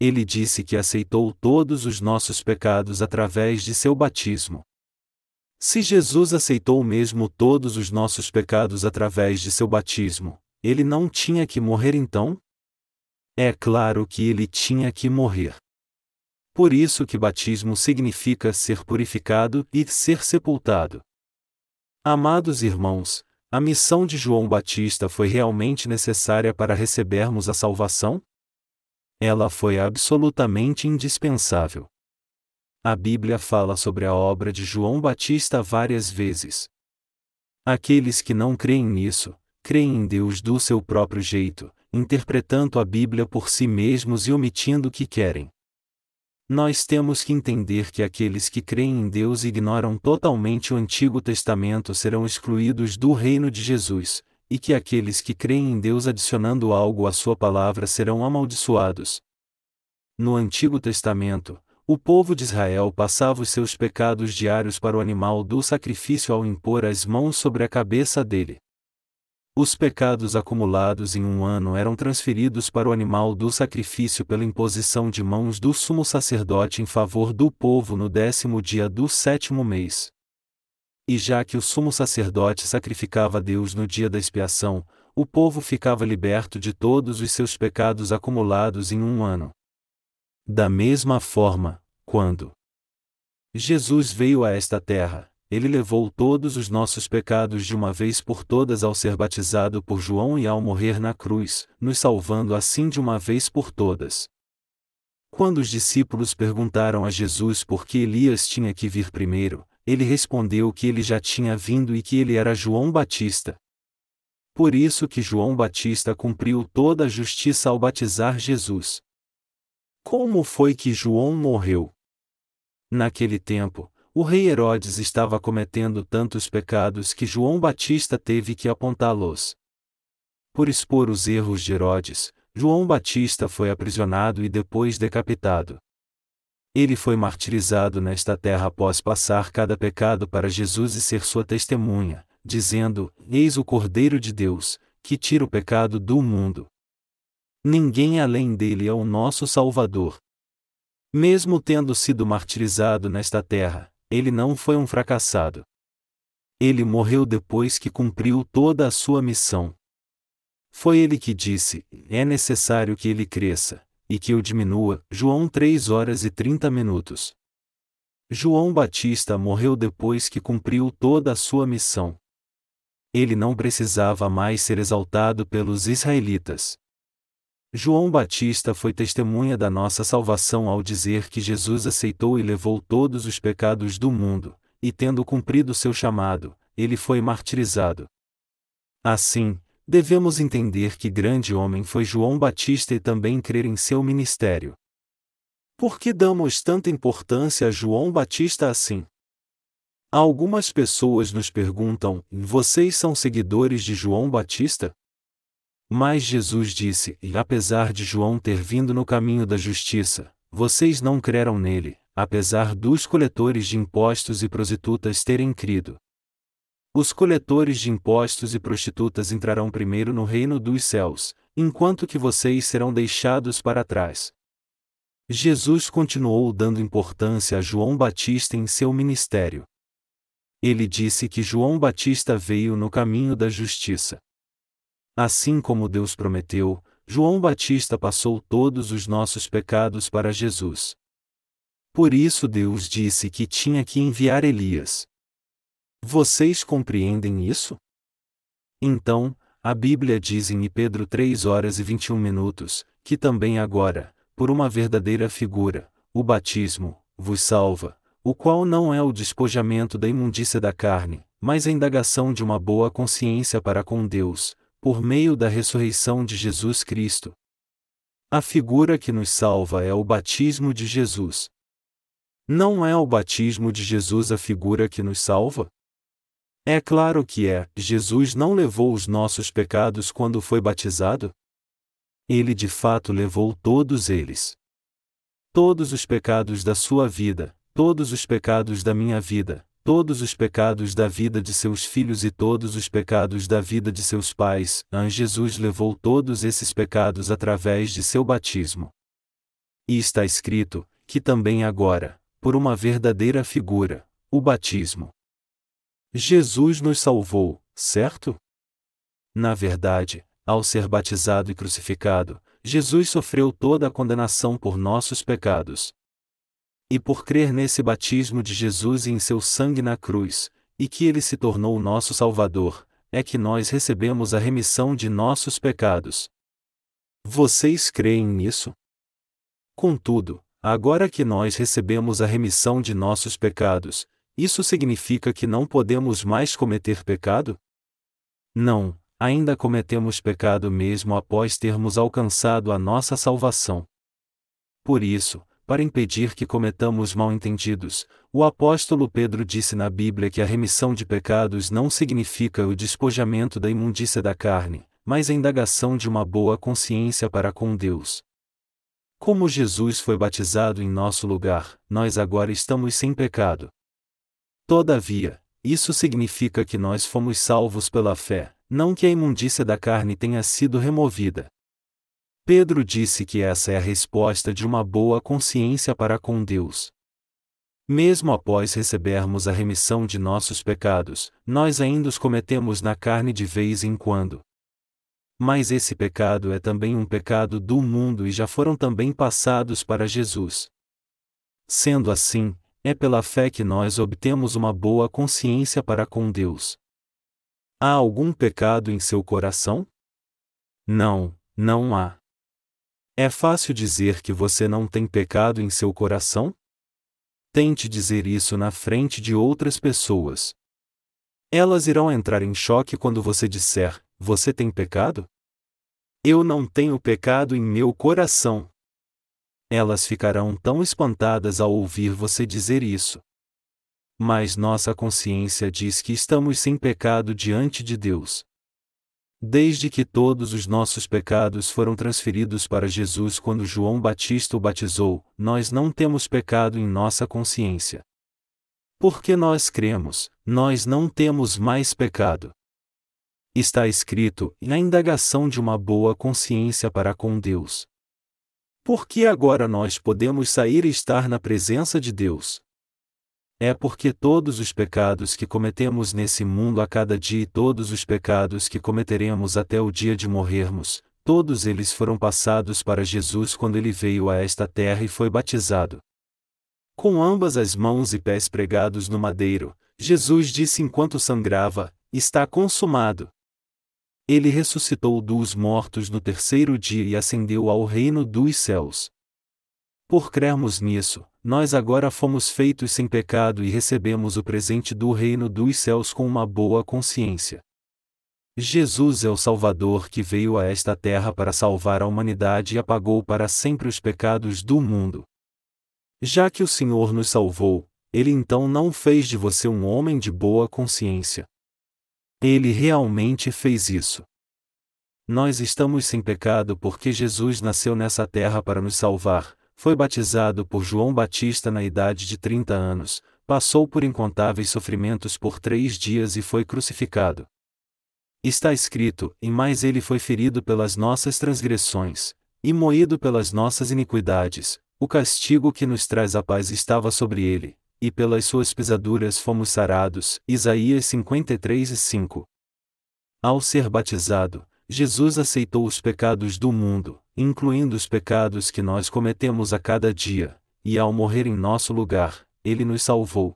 ele disse que aceitou todos os nossos pecados através de seu batismo. Se Jesus aceitou mesmo todos os nossos pecados através de seu batismo, ele não tinha que morrer então? É claro que ele tinha que morrer. Por isso que batismo significa ser purificado e ser sepultado. Amados irmãos, a missão de João Batista foi realmente necessária para recebermos a salvação? ela foi absolutamente indispensável. A Bíblia fala sobre a obra de João Batista várias vezes. Aqueles que não creem nisso, creem em Deus do seu próprio jeito, interpretando a Bíblia por si mesmos e omitindo o que querem. Nós temos que entender que aqueles que creem em Deus e ignoram totalmente o Antigo Testamento serão excluídos do reino de Jesus, e que aqueles que creem em Deus adicionando algo à sua palavra serão amaldiçoados. No Antigo Testamento, o povo de Israel passava os seus pecados diários para o animal do sacrifício ao impor as mãos sobre a cabeça dele. Os pecados acumulados em um ano eram transferidos para o animal do sacrifício pela imposição de mãos do sumo sacerdote em favor do povo no décimo dia do sétimo mês. E já que o sumo sacerdote sacrificava a Deus no dia da expiação, o povo ficava liberto de todos os seus pecados acumulados em um ano. Da mesma forma, quando Jesus veio a esta terra, ele levou todos os nossos pecados de uma vez por todas ao ser batizado por João e ao morrer na cruz, nos salvando assim de uma vez por todas. Quando os discípulos perguntaram a Jesus por que Elias tinha que vir primeiro, ele respondeu que ele já tinha vindo e que ele era João Batista. Por isso que João Batista cumpriu toda a justiça ao batizar Jesus. Como foi que João morreu? Naquele tempo, o rei Herodes estava cometendo tantos pecados que João Batista teve que apontá-los. Por expor os erros de Herodes, João Batista foi aprisionado e depois decapitado. Ele foi martirizado nesta terra após passar cada pecado para Jesus e ser sua testemunha, dizendo: Eis o Cordeiro de Deus, que tira o pecado do mundo. Ninguém além dele é o nosso Salvador. Mesmo tendo sido martirizado nesta terra, ele não foi um fracassado. Ele morreu depois que cumpriu toda a sua missão. Foi ele que disse: é necessário que ele cresça, e que eu diminua. João 3 horas e 30 minutos. João Batista morreu depois que cumpriu toda a sua missão. Ele não precisava mais ser exaltado pelos israelitas. João Batista foi testemunha da nossa salvação ao dizer que Jesus aceitou e levou todos os pecados do mundo, e tendo cumprido seu chamado, ele foi martirizado. Assim, devemos entender que grande homem foi João Batista e também crer em seu ministério. Por que damos tanta importância a João Batista assim? Algumas pessoas nos perguntam: vocês são seguidores de João Batista? Mas Jesus disse: E apesar de João ter vindo no caminho da justiça, vocês não creram nele, apesar dos coletores de impostos e prostitutas terem crido. Os coletores de impostos e prostitutas entrarão primeiro no reino dos céus, enquanto que vocês serão deixados para trás. Jesus continuou dando importância a João Batista em seu ministério. Ele disse que João Batista veio no caminho da justiça. Assim como Deus prometeu, João Batista passou todos os nossos pecados para Jesus. Por isso Deus disse que tinha que enviar Elias. Vocês compreendem isso? Então, a Bíblia diz em Pedro 3 horas e 21 minutos, que também agora, por uma verdadeira figura, o batismo, vos salva, o qual não é o despojamento da imundícia da carne, mas a indagação de uma boa consciência para com Deus, por meio da ressurreição de Jesus Cristo. A figura que nos salva é o batismo de Jesus. Não é o batismo de Jesus a figura que nos salva? É claro que é, Jesus não levou os nossos pecados quando foi batizado? Ele de fato levou todos eles. Todos os pecados da sua vida, todos os pecados da minha vida, todos os pecados da vida de seus filhos e todos os pecados da vida de seus pais, Jesus levou todos esses pecados através de seu batismo. E está escrito, que também agora, por uma verdadeira figura, o batismo. Jesus nos salvou, certo? Na verdade, ao ser batizado e crucificado, Jesus sofreu toda a condenação por nossos pecados, e por crer nesse batismo de Jesus e em seu sangue na cruz, e que ele se tornou o nosso Salvador, é que nós recebemos a remissão de nossos pecados. Vocês creem nisso? Contudo, agora que nós recebemos a remissão de nossos pecados, isso significa que não podemos mais cometer pecado? Não, ainda cometemos pecado mesmo após termos alcançado a nossa salvação. Por isso, para impedir que cometamos mal-entendidos, o apóstolo Pedro disse na Bíblia que a remissão de pecados não significa o despojamento da imundícia da carne, mas a indagação de uma boa consciência para com Deus. Como Jesus foi batizado em nosso lugar, nós agora estamos sem pecado. Todavia, isso significa que nós fomos salvos pela fé, não que a imundícia da carne tenha sido removida. Pedro disse que essa é a resposta de uma boa consciência para com Deus. Mesmo após recebermos a remissão de nossos pecados, nós ainda os cometemos na carne de vez em quando. Mas esse pecado é também um pecado do mundo e já foram também passados para Jesus. Sendo assim, é pela fé que nós obtemos uma boa consciência para com Deus. Há algum pecado em seu coração? Não, não há. É fácil dizer que você não tem pecado em seu coração? Tente dizer isso na frente de outras pessoas. Elas irão entrar em choque quando você disser: Você tem pecado? Eu não tenho pecado em meu coração. Elas ficarão tão espantadas ao ouvir você dizer isso. Mas nossa consciência diz que estamos sem pecado diante de Deus. Desde que todos os nossos pecados foram transferidos para Jesus quando João Batista o batizou, nós não temos pecado em nossa consciência. Porque nós cremos, nós não temos mais pecado. Está escrito, na indagação de uma boa consciência para com Deus. Porque agora nós podemos sair e estar na presença de Deus? É porque todos os pecados que cometemos nesse mundo a cada dia e todos os pecados que cometeremos até o dia de morrermos, todos eles foram passados para Jesus quando ele veio a esta terra e foi batizado. Com ambas as mãos e pés pregados no madeiro, Jesus disse enquanto sangrava: Está consumado. Ele ressuscitou dos mortos no terceiro dia e ascendeu ao reino dos céus. Por crermos nisso, nós agora fomos feitos sem pecado e recebemos o presente do reino dos céus com uma boa consciência. Jesus é o Salvador que veio a esta terra para salvar a humanidade e apagou para sempre os pecados do mundo. Já que o Senhor nos salvou, ele então não fez de você um homem de boa consciência. Ele realmente fez isso. Nós estamos sem pecado porque Jesus nasceu nessa terra para nos salvar, foi batizado por João Batista na idade de 30 anos, passou por incontáveis sofrimentos por três dias e foi crucificado. Está escrito: E mais ele foi ferido pelas nossas transgressões, e moído pelas nossas iniquidades, o castigo que nos traz a paz estava sobre ele, e pelas suas pisaduras fomos sarados. Isaías 53 e 5. Ao ser batizado, Jesus aceitou os pecados do mundo, incluindo os pecados que nós cometemos a cada dia, e ao morrer em nosso lugar, ele nos salvou.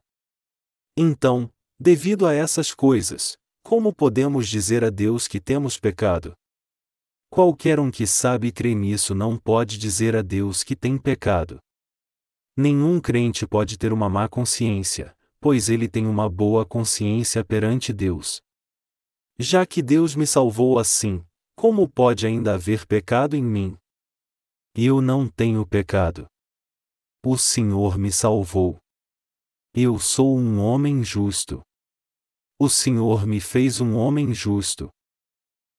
Então, devido a essas coisas, como podemos dizer a Deus que temos pecado? Qualquer um que sabe e crê nisso não pode dizer a Deus que tem pecado. Nenhum crente pode ter uma má consciência, pois ele tem uma boa consciência perante Deus. Já que Deus me salvou assim, como pode ainda haver pecado em mim? Eu não tenho pecado. O Senhor me salvou. Eu sou um homem justo. O Senhor me fez um homem justo.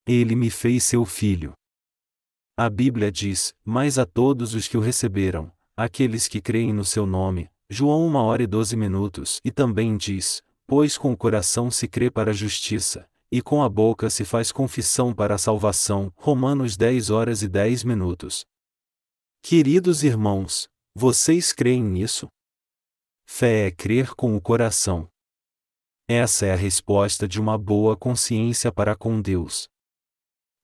Ele me fez seu filho. A Bíblia diz: Mas a todos os que o receberam, aqueles que creem no seu nome, João 1 hora e 12 minutos, e também diz: Pois com o coração se crê para a justiça, e com a boca se faz confissão para a salvação. Romanos 10 horas e 10 minutos. Queridos irmãos, vocês creem nisso? Fé é crer com o coração. Essa é a resposta de uma boa consciência para com Deus.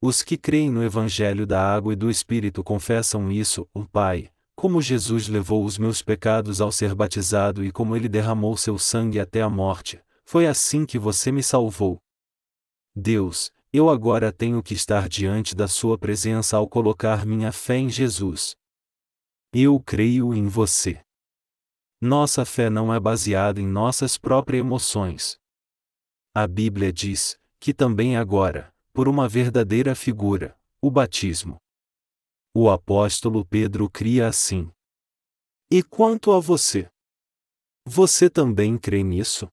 Os que creem no Evangelho da Água e do Espírito confessam isso, o Pai, como Jesus levou os meus pecados ao ser batizado e como ele derramou seu sangue até a morte, foi assim que você me salvou. Deus, eu agora tenho que estar diante da Sua presença ao colocar minha fé em Jesus. Eu creio em você. Nossa fé não é baseada em nossas próprias emoções. A Bíblia diz que também agora, por uma verdadeira figura, o batismo. O apóstolo Pedro cria assim. E quanto a você? Você também crê nisso?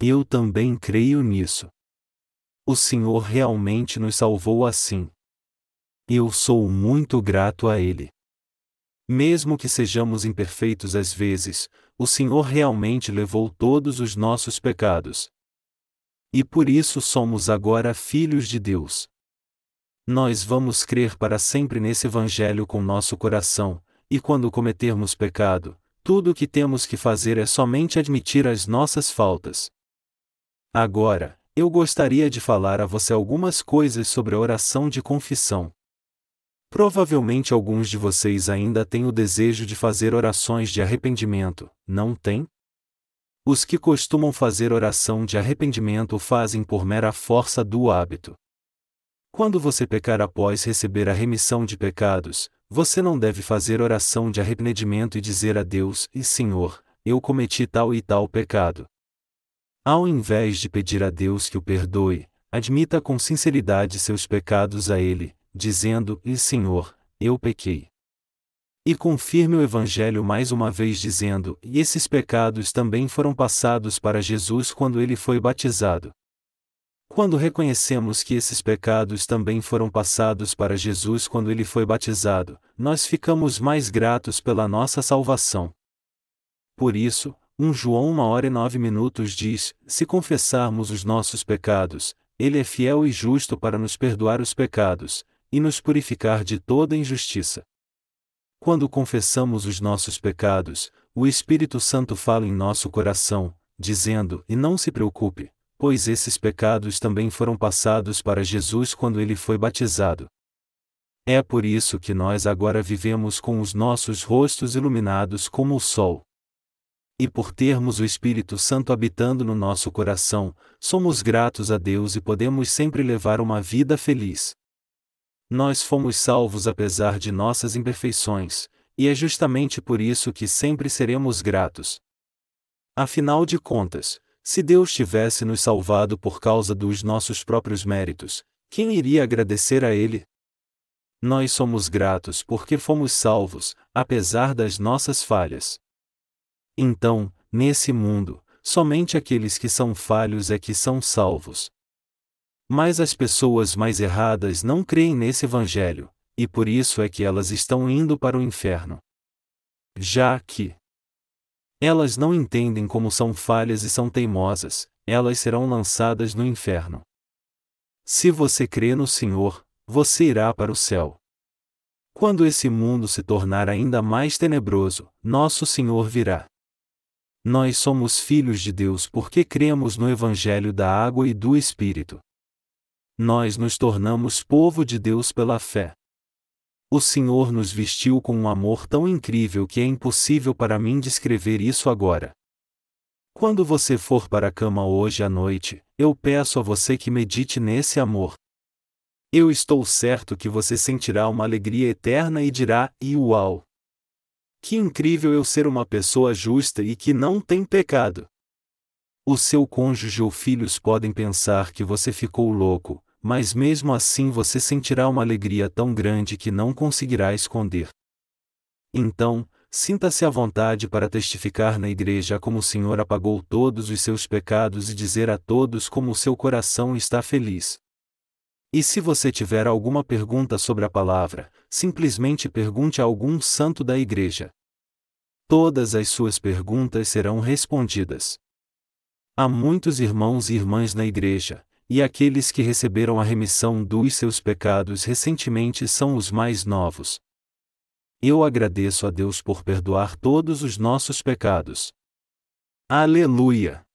Eu também creio nisso. O Senhor realmente nos salvou assim. Eu sou muito grato a Ele. Mesmo que sejamos imperfeitos às vezes, o Senhor realmente levou todos os nossos pecados. E por isso somos agora filhos de Deus. Nós vamos crer para sempre nesse Evangelho com nosso coração, e quando cometermos pecado, tudo o que temos que fazer é somente admitir as nossas faltas. Agora, eu gostaria de falar a você algumas coisas sobre a oração de confissão. Provavelmente alguns de vocês ainda têm o desejo de fazer orações de arrependimento, não tem? Os que costumam fazer oração de arrependimento fazem por mera força do hábito. Quando você pecar após receber a remissão de pecados, você não deve fazer oração de arrependimento e dizer a Deus: E Senhor, eu cometi tal e tal pecado. Ao invés de pedir a Deus que o perdoe, admita com sinceridade seus pecados a Ele, dizendo: E Senhor, eu pequei. E confirme o Evangelho mais uma vez dizendo: E esses pecados também foram passados para Jesus quando ele foi batizado. Quando reconhecemos que esses pecados também foram passados para Jesus quando ele foi batizado, nós ficamos mais gratos pela nossa salvação. Por isso, 1 João 1 hora e 9 minutos diz: Se confessarmos os nossos pecados, ele é fiel e justo para nos perdoar os pecados, e nos purificar de toda injustiça. Quando confessamos os nossos pecados, o Espírito Santo fala em nosso coração, dizendo: E não se preocupe, pois esses pecados também foram passados para Jesus quando ele foi batizado. É por isso que nós agora vivemos com os nossos rostos iluminados como o sol. E por termos o Espírito Santo habitando no nosso coração, somos gratos a Deus e podemos sempre levar uma vida feliz. Nós fomos salvos apesar de nossas imperfeições, e é justamente por isso que sempre seremos gratos. Afinal de contas, se Deus tivesse nos salvado por causa dos nossos próprios méritos, quem iria agradecer a Ele? Nós somos gratos porque fomos salvos, apesar das nossas falhas. Então, nesse mundo, somente aqueles que são falhos é que são salvos. Mas as pessoas mais erradas não creem nesse Evangelho, e por isso é que elas estão indo para o inferno. Já que elas não entendem como são falhas e são teimosas, elas serão lançadas no inferno. Se você crê no Senhor, você irá para o céu. Quando esse mundo se tornar ainda mais tenebroso, nosso Senhor virá. Nós somos filhos de Deus porque cremos no Evangelho da água e do Espírito nós nos tornamos povo de Deus pela fé. O Senhor nos vestiu com um amor tão incrível que é impossível para mim descrever isso agora. Quando você for para a cama hoje à noite, eu peço a você que medite nesse amor. Eu estou certo que você sentirá uma alegria eterna e dirá: uau! Que incrível eu ser uma pessoa justa e que não tem pecado! O seu cônjuge ou filhos podem pensar que você ficou louco, mas mesmo assim você sentirá uma alegria tão grande que não conseguirá esconder. Então, sinta-se à vontade para testificar na igreja como o Senhor apagou todos os seus pecados e dizer a todos como o seu coração está feliz. E se você tiver alguma pergunta sobre a palavra, simplesmente pergunte a algum santo da igreja. Todas as suas perguntas serão respondidas. Há muitos irmãos e irmãs na igreja, e aqueles que receberam a remissão dos seus pecados recentemente são os mais novos. Eu agradeço a Deus por perdoar todos os nossos pecados. Aleluia!